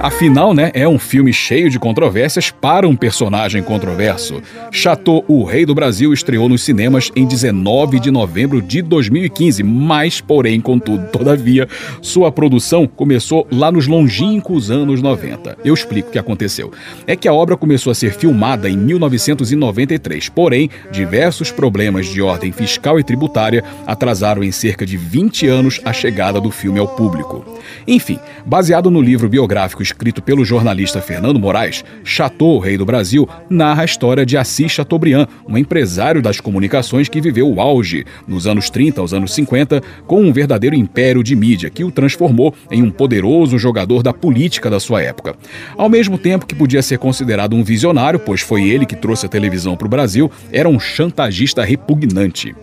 Afinal, né, é um filme cheio de controvérsias para um personagem controverso. Chateau, o Rei do Brasil, estreou nos cinemas em 19 de novembro de 2015, mas, porém, contudo, todavia, sua produção começou lá nos longínquos anos 90. Eu explico o que aconteceu. É que a obra começou a ser filmada em 1993, porém, diversos problemas de ordem fiscal e tributária atrasaram em cerca de 20 anos a chegada do filme ao público. Enfim, baseado no livro biográfico escrito pelo jornalista Fernando Moraes, Chateau, Rei do Brasil, narra a história de Assis Chateaubriand, um empresário das comunicações que viveu o auge, nos anos 30 aos anos 50, com um verdadeiro império de mídia que o transformou em um poderoso jogador da política da sua época. Ao mesmo tempo que podia ser considerado um visionário, pois foi ele que trouxe a televisão para o Brasil, era um chantagista repugnante.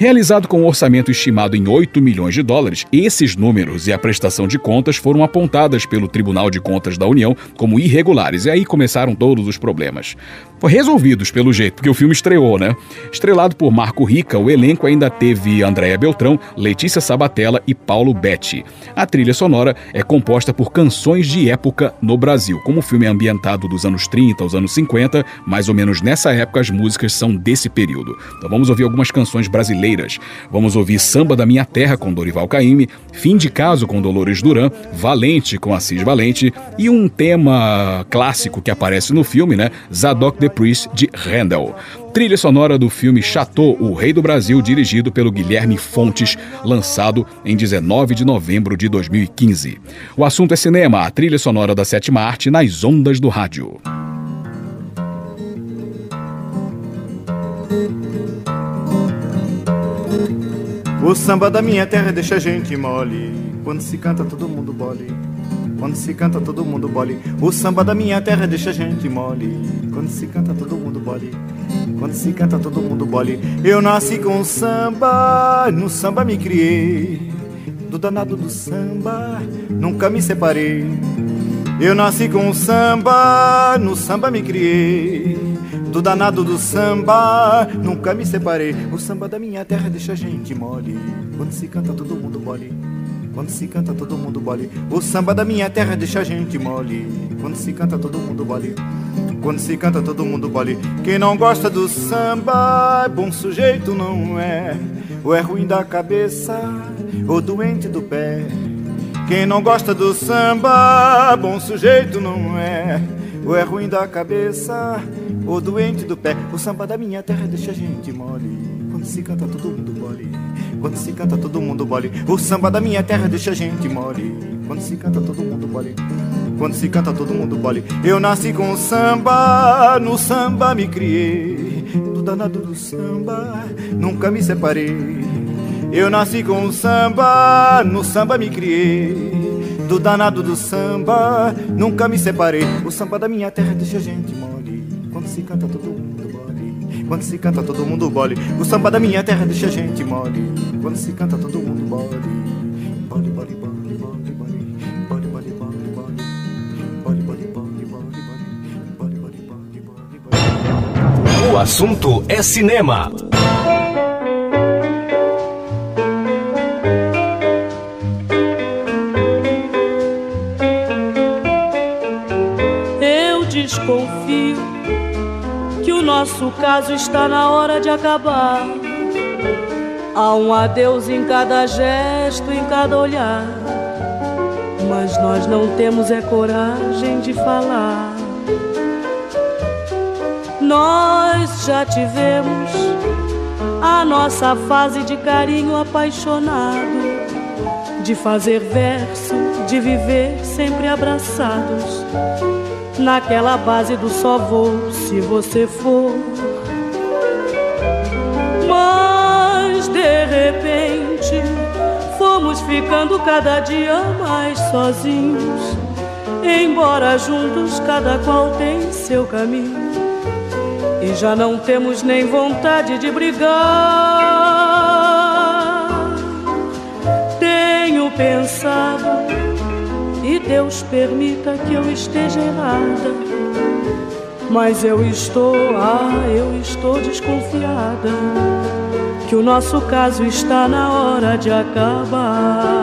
Realizado com um orçamento estimado em 8 milhões de dólares, esses números e a prestação de contas foram apontadas pelo Tribunal de Contas da União como irregulares, e aí começaram todos os problemas. Foi resolvidos pelo jeito, porque o filme estreou, né? Estrelado por Marco Rica, o elenco ainda teve Andréa Beltrão, Letícia Sabatella e Paulo Betti. A trilha sonora é composta por canções de época no Brasil. Como o filme é ambientado dos anos 30 aos anos 50, mais ou menos nessa época as músicas são desse período. Então vamos ouvir algumas canções brasileiras Vamos ouvir Samba da Minha Terra com Dorival Caymmi, Fim de Caso com Dolores Duran, Valente com Assis Valente e um tema clássico que aparece no filme, né? Zadok the Priest de Handel. Trilha sonora do filme Chateau, o Rei do Brasil, dirigido pelo Guilherme Fontes, lançado em 19 de novembro de 2015. O assunto é cinema, a trilha sonora da sétima arte nas ondas do rádio. O samba da minha terra deixa a gente mole. Quando se canta, todo mundo bole. Quando se canta, todo mundo bole. O samba da minha terra deixa a gente mole. Quando se canta, todo mundo bole. Quando se canta, todo mundo bole. Eu nasci com samba, no samba me criei. Do danado do samba, nunca me separei. Eu nasci com samba, no samba me criei do danado do samba, nunca me separei. O samba da minha terra deixa a gente mole. Quando se canta, todo mundo bole. Quando se canta, todo mundo bole. O samba da minha terra deixa a gente mole. Quando se canta, todo mundo bole. Quando se canta, todo mundo bole. Quem não gosta do samba, é bom sujeito, não é? Ou é ruim da cabeça, ou doente do pé. Quem não gosta do samba, bom sujeito, não é? Ou é ruim da cabeça, ou doente do pé. O samba da minha terra deixa a gente mole. Quando se canta todo mundo bole. Quando se canta todo mundo bole. O samba da minha terra deixa a gente mole. Quando se canta todo mundo bole. Quando se canta todo mundo bole. Eu nasci com samba, no samba me criei. Do danado do samba, nunca me separei. Eu nasci com samba, no samba me criei do danado do samba, nunca me separei. O samba da minha terra deixa a gente mole. Quando se canta todo mundo bole. Quando se canta todo mundo bole. O samba da minha terra deixa a gente mole. Quando se canta todo mundo bole, bole, bole. Bole, bole, Eu desconfio que o nosso caso está na hora de acabar. Há um adeus em cada gesto, em cada olhar. Mas nós não temos é coragem de falar. Nós já tivemos a nossa fase de carinho apaixonado, de fazer verso, de viver sempre abraçados, naquela base do só vou se você for. Mas de repente fomos ficando cada dia mais sozinhos, embora juntos cada qual tem seu caminho e já não temos nem vontade de brigar. Tenho pensado, e Deus permita que eu esteja errada, mas eu estou, ah, eu estou desconfiada que o nosso caso está na hora de acabar.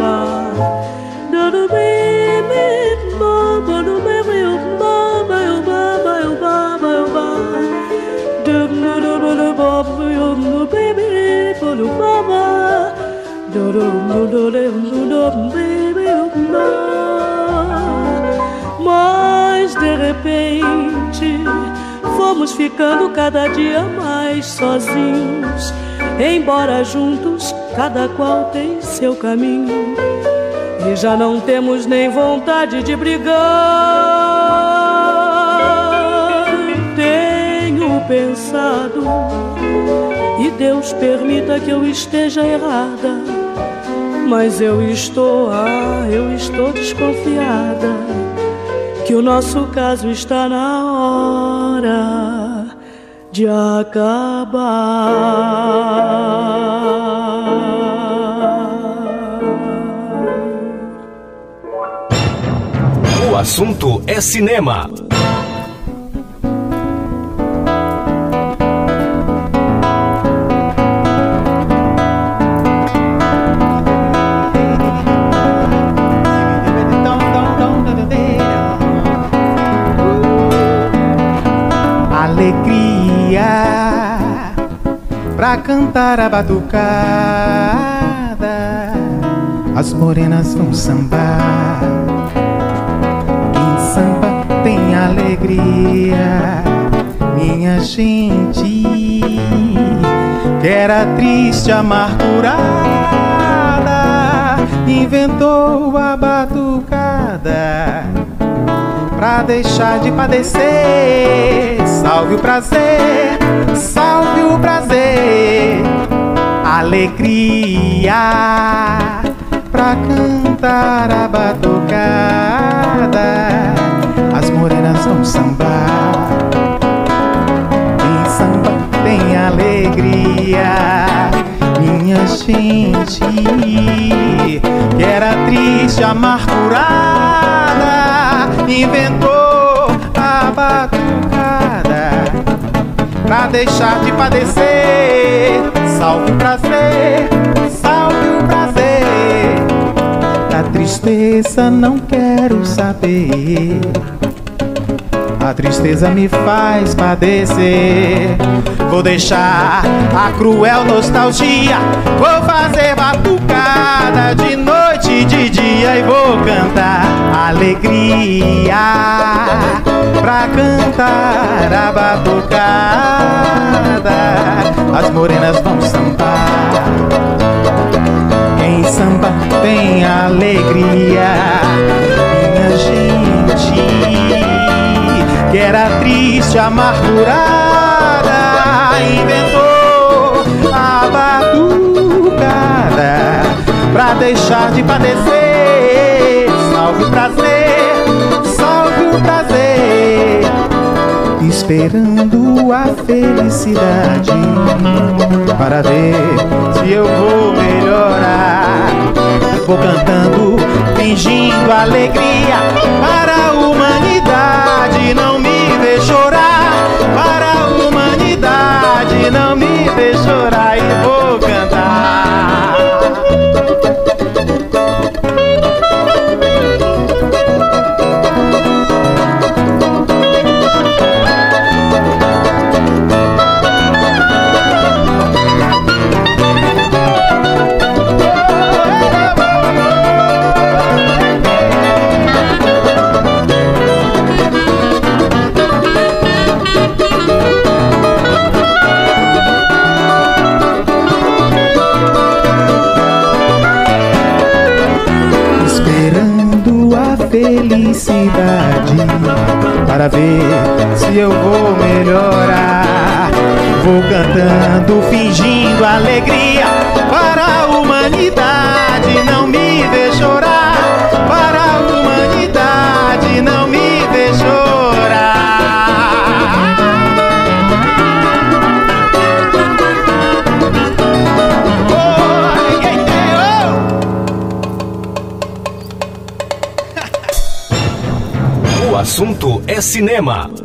Babo do baby uba baby uba baby uba baby uba do do do do do baby ubu baby babo baba do do do do do do baby uba mas de repente fomos ficando cada dia mais sozinhos, embora juntos cada qual tem seu caminho. E já não temos nem vontade de brigar. Tenho pensado, e Deus permita que eu esteja errada. Mas eu estou, ah, eu estou desconfiada que o nosso caso está na hora de acabar. Assunto é cinema. pra cantar a batucada. As morenas vão sambar. Tem alegria, minha gente. Que era triste, amargurada, inventou a batucada pra deixar de padecer. Salve o prazer, salve o prazer, alegria pra cantar a batucada. As morenas vão sambar, em samba tem alegria. Minha gente, que era triste, amargurada inventou a batucada pra deixar de padecer. Salve o prazer, salve o prazer. Da tristeza não quero saber. A tristeza me faz padecer. Vou deixar a cruel nostalgia. Vou fazer batucada de noite e de dia e vou cantar alegria. Pra cantar a batucada, as morenas vão sambar. Quem samba tem alegria, minha gente que era triste, amargurada, inventou a batucada pra deixar de padecer. Salve o prazer, salve o prazer, esperando a felicidade para ver se eu vou melhorar. Vou cantando, fingindo alegria para a humanidade não me ver chorar. Para a humanidade não me ver chorar felicidade para ver se eu vou melhorar. Vou cantando, fingindo alegria para a humanidade. Não me vê chorar para a humanidade. Não assunto é cinema.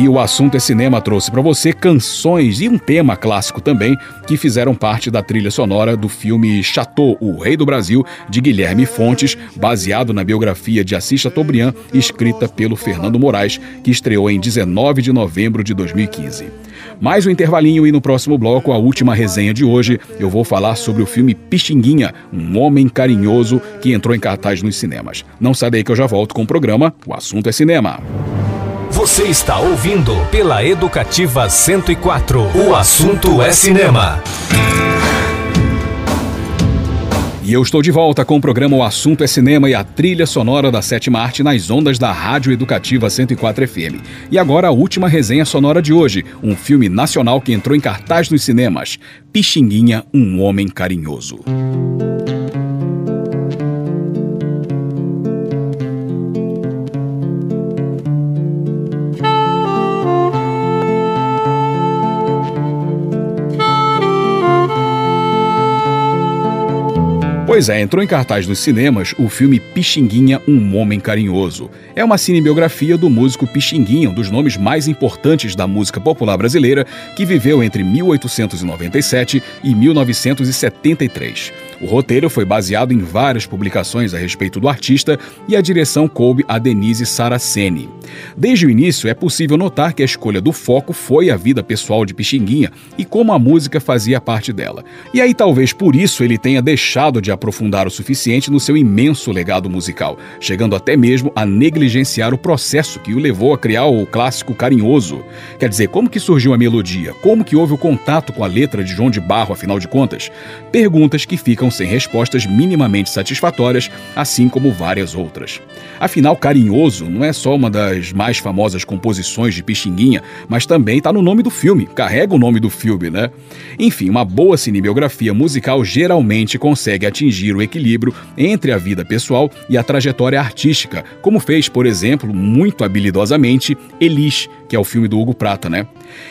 Aí o assunto é cinema trouxe para você canções e um tema clássico também que fizeram parte da trilha sonora do filme Chateau, o Rei do Brasil, de Guilherme Fontes, baseado na biografia de Assis Chateaubriand, escrita pelo Fernando Moraes, que estreou em 19 de novembro de 2015. Mais um intervalinho e no próximo bloco, a última resenha de hoje, eu vou falar sobre o filme Pixinguinha, um homem carinhoso que entrou em cartaz nos cinemas. Não sai daí que eu já volto com o programa O Assunto é Cinema. Você está ouvindo pela Educativa 104. O assunto é cinema. E eu estou de volta com o programa O Assunto é Cinema e a trilha sonora da sétima arte nas ondas da Rádio Educativa 104 FM. E agora a última resenha sonora de hoje, um filme nacional que entrou em cartaz nos cinemas, Pixinguinha, um homem carinhoso. Pois é, entrou em cartaz nos cinemas o filme Pixinguinha, um Homem Carinhoso. É uma cinebiografia do músico Pixinguinha, um dos nomes mais importantes da música popular brasileira, que viveu entre 1897 e 1973. O roteiro foi baseado em várias publicações a respeito do artista e a direção coube a Denise Saraceni. Desde o início, é possível notar que a escolha do foco foi a vida pessoal de Pixinguinha e como a música fazia parte dela. E aí talvez por isso ele tenha deixado de aprofundar o suficiente no seu imenso legado musical, chegando até mesmo a negligenciar o processo que o levou a criar o clássico carinhoso. Quer dizer, como que surgiu a melodia? Como que houve o contato com a letra de João de Barro, afinal de contas? Perguntas que ficam sem respostas minimamente satisfatórias, assim como várias outras. Afinal, Carinhoso não é só uma das mais famosas composições de Pixinguinha, mas também está no nome do filme, carrega o nome do filme, né? Enfim, uma boa cinebiografia musical geralmente consegue atingir o equilíbrio entre a vida pessoal e a trajetória artística, como fez, por exemplo, muito habilidosamente Elis, que é o filme do Hugo Prata, né?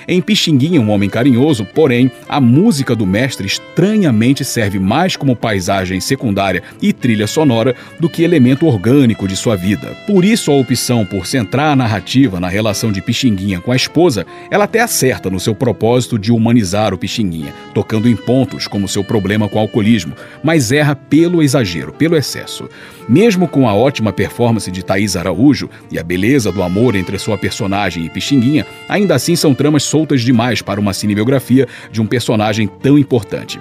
Em Pixinguinha, um homem carinhoso, porém, a música do mestre estranhamente serve mais como paisagem secundária e trilha sonora do que elemento orgânico de sua vida. Por isso, a opção por centrar a narrativa na relação de Pixinguinha com a esposa, ela até acerta no seu propósito de humanizar o Pixinguinha, tocando em pontos como seu problema com o alcoolismo, mas erra pelo exagero, pelo excesso. Mesmo com a ótima performance de Thaís Araújo e a beleza do amor entre sua personagem e Pixinguinha, ainda assim são tramas soltas demais para uma cinebiografia de um personagem tão importante.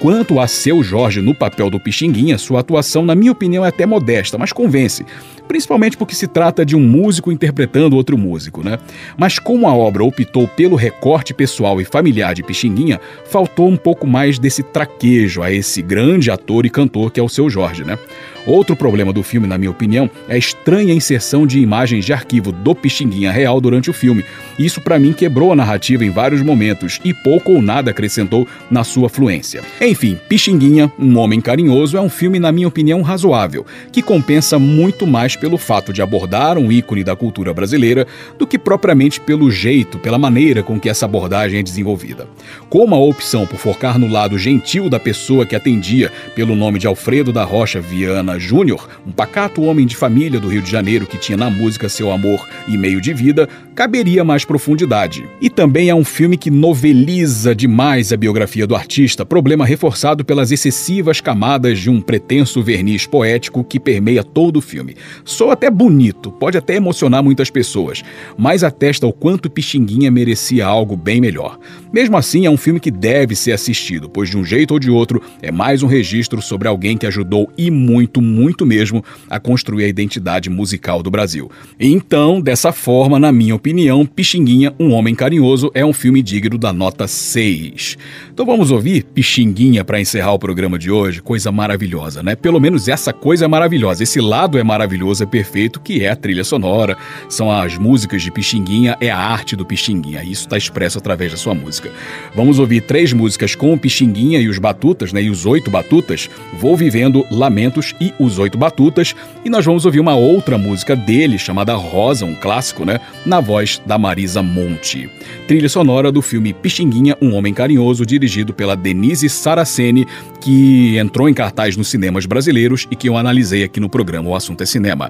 Quanto a seu Jorge no papel do Pixinguinha, sua atuação, na minha opinião, é até modesta, mas convence. Principalmente porque se trata de um músico interpretando outro músico, né? Mas como a obra optou pelo recorte pessoal e familiar de Pixinguinha, faltou um pouco mais desse traquejo a esse grande ator e cantor que é o seu Jorge, né? Outro problema do filme, na minha opinião, é a estranha inserção de imagens de arquivo do Pixinguinha real durante o filme. Isso para mim quebrou a narrativa em vários momentos e pouco ou nada acrescentou na sua fluência. Enfim, Pixinguinha, um homem carinhoso, é um filme, na minha opinião, razoável, que compensa muito mais pelo fato de abordar um ícone da cultura brasileira do que propriamente pelo jeito, pela maneira com que essa abordagem é desenvolvida. Como a opção por focar no lado gentil da pessoa que atendia pelo nome de Alfredo da Rocha Viana Júnior, um pacato homem de família do Rio de Janeiro que tinha na música seu amor e meio de vida, caberia mais profundidade. E também é um filme que noveliza demais a biografia do artista, problema reforçado pelas excessivas camadas de um pretenso verniz poético que permeia todo o filme. Sou até bonito, pode até emocionar muitas pessoas, mas atesta o quanto Pixinguinha merecia algo bem melhor. Mesmo assim, é um filme que deve ser assistido, pois de um jeito ou de outro é mais um registro sobre alguém que ajudou e muito, muito mesmo a construir a identidade musical do Brasil. Então, dessa forma, na minha opinião, Pixinguinha, um homem carinhoso, é um filme digno da nota 6. Então vamos ouvir Pixinguinha para encerrar o programa de hoje, coisa maravilhosa, né? Pelo menos essa coisa é maravilhosa, esse lado é maravilhoso, é perfeito, que é a trilha sonora, são as músicas de Pixinguinha, é a arte do Pixinguinha, isso está expresso através da sua música. Vamos ouvir três músicas com o Pixinguinha e os Batutas, né? E os oito Batutas, Vou Vivendo, Lamentos e Os Oito Batutas, e nós vamos ouvir uma outra música dele, chamada Rosa, um clássico, né? Na voz da Marisa Monte. Trilha sonora do filme Pixinguinha, um homem carinhoso, dirigido pela Denise Sara Aracene, que entrou em cartaz nos cinemas brasileiros e que eu analisei aqui no programa O Assunto é Cinema.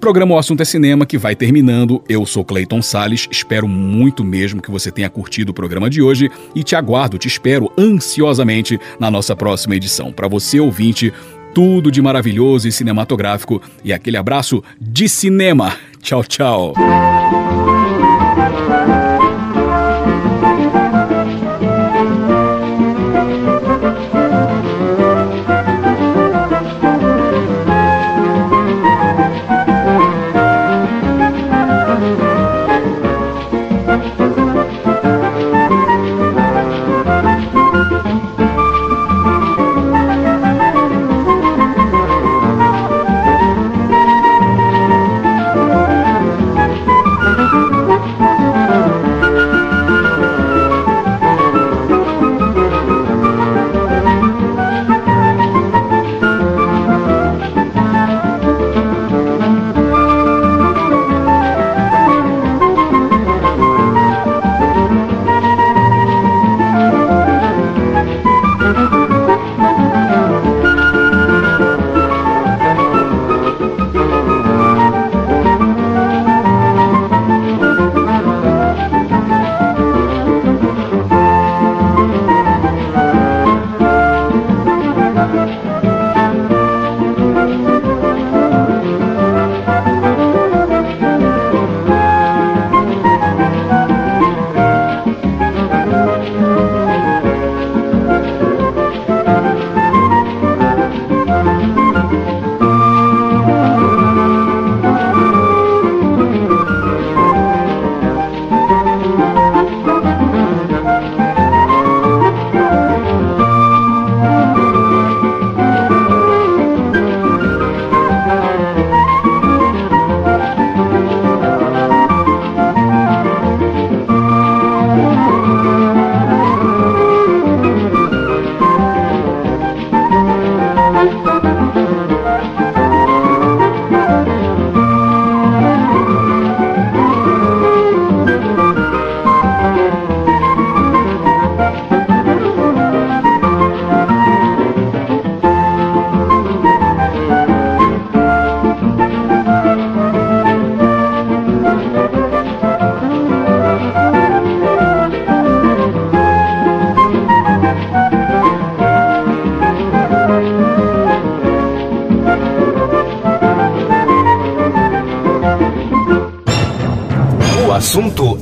Programa O Assunto é Cinema que vai terminando. Eu sou Clayton Sales, espero muito mesmo que você tenha curtido o programa de hoje e te aguardo, te espero ansiosamente na nossa próxima edição. Para você ouvinte, tudo de maravilhoso e cinematográfico e aquele abraço de cinema. Tchau, tchau.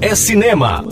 É cinema.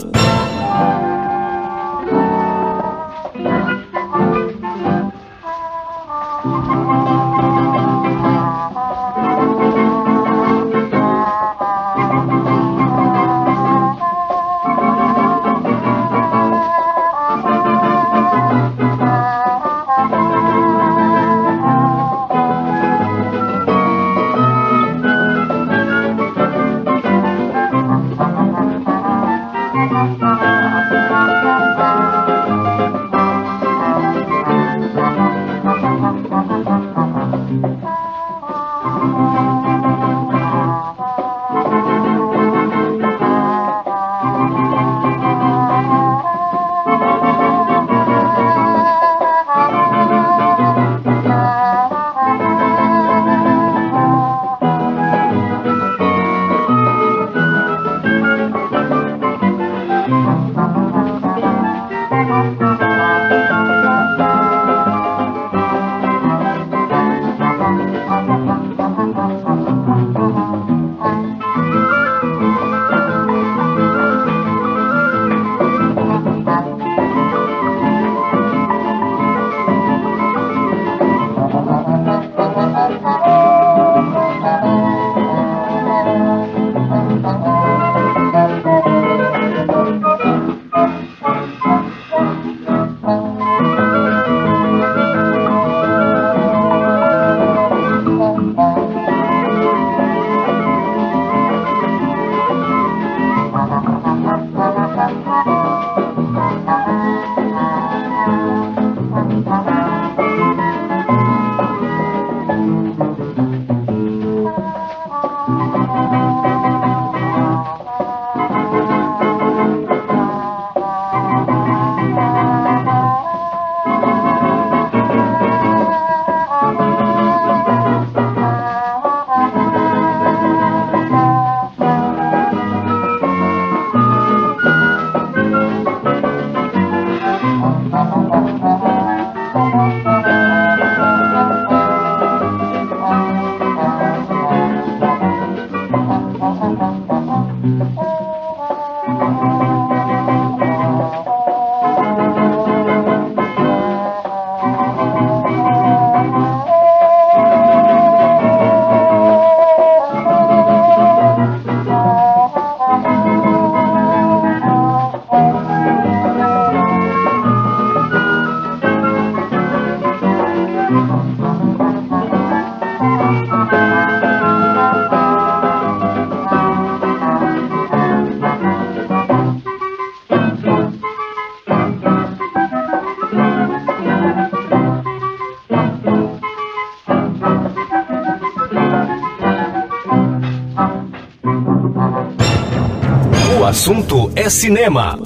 Cinema.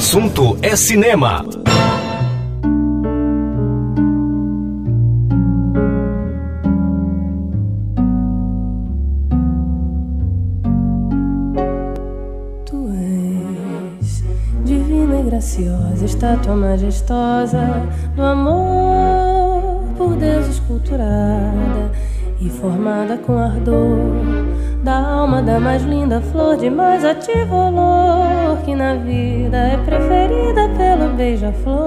Assunto é cinema. Tu és divina e graciosa, estátua majestosa do amor por Deus esculturada e formada com ardor da alma da mais linda flor de mais ativo olor que na vida é preferida pelo beija-flor.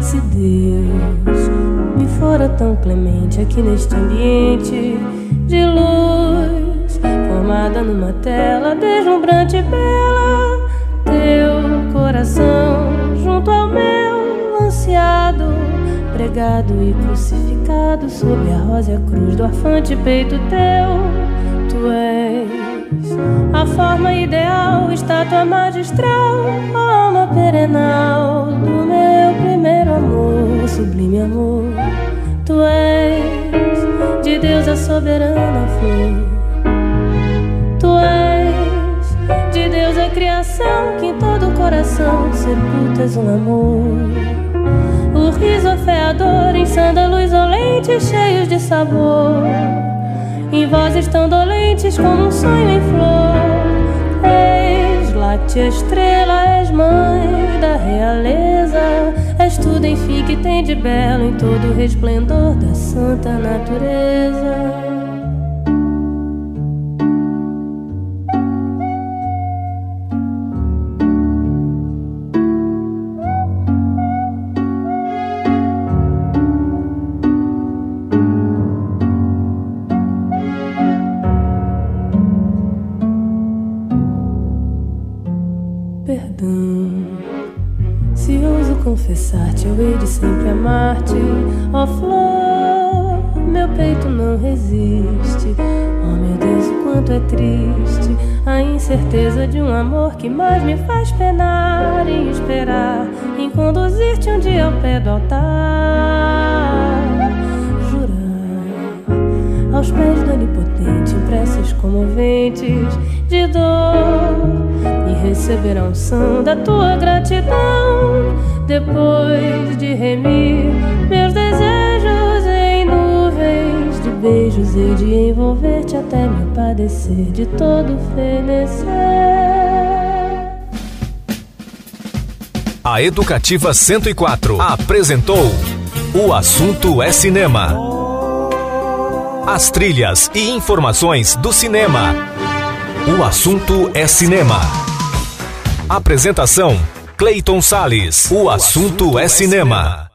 Se Deus me fora tão clemente aqui neste ambiente de luz, formada numa tela deslumbrante e bela, teu coração junto ao meu ansiado pregado e crucificado sob a rosa cruz do afante peito teu. Tu és a forma ideal, estátua magistral, alma perenal do meu primeiro amor, sublime amor. Tu és de Deus a soberana flor. Tu és de Deus a criação que em todo coração sepultas um amor. O riso afeador em sândalos olentes cheios de sabor Em vozes tão dolentes como um sonho em flor. És láctea estrela, és mãe da realeza. És tudo enfim que tem de belo em todo o resplendor da santa natureza da tua gratidão depois de remir meus desejos em nuvens de beijos e de envolver-te até me padecer de todo fenecer. A Educativa 104 apresentou O Assunto é Cinema. As trilhas e informações do cinema. O assunto é cinema. Apresentação: Clayton Sales. O assunto é cinema.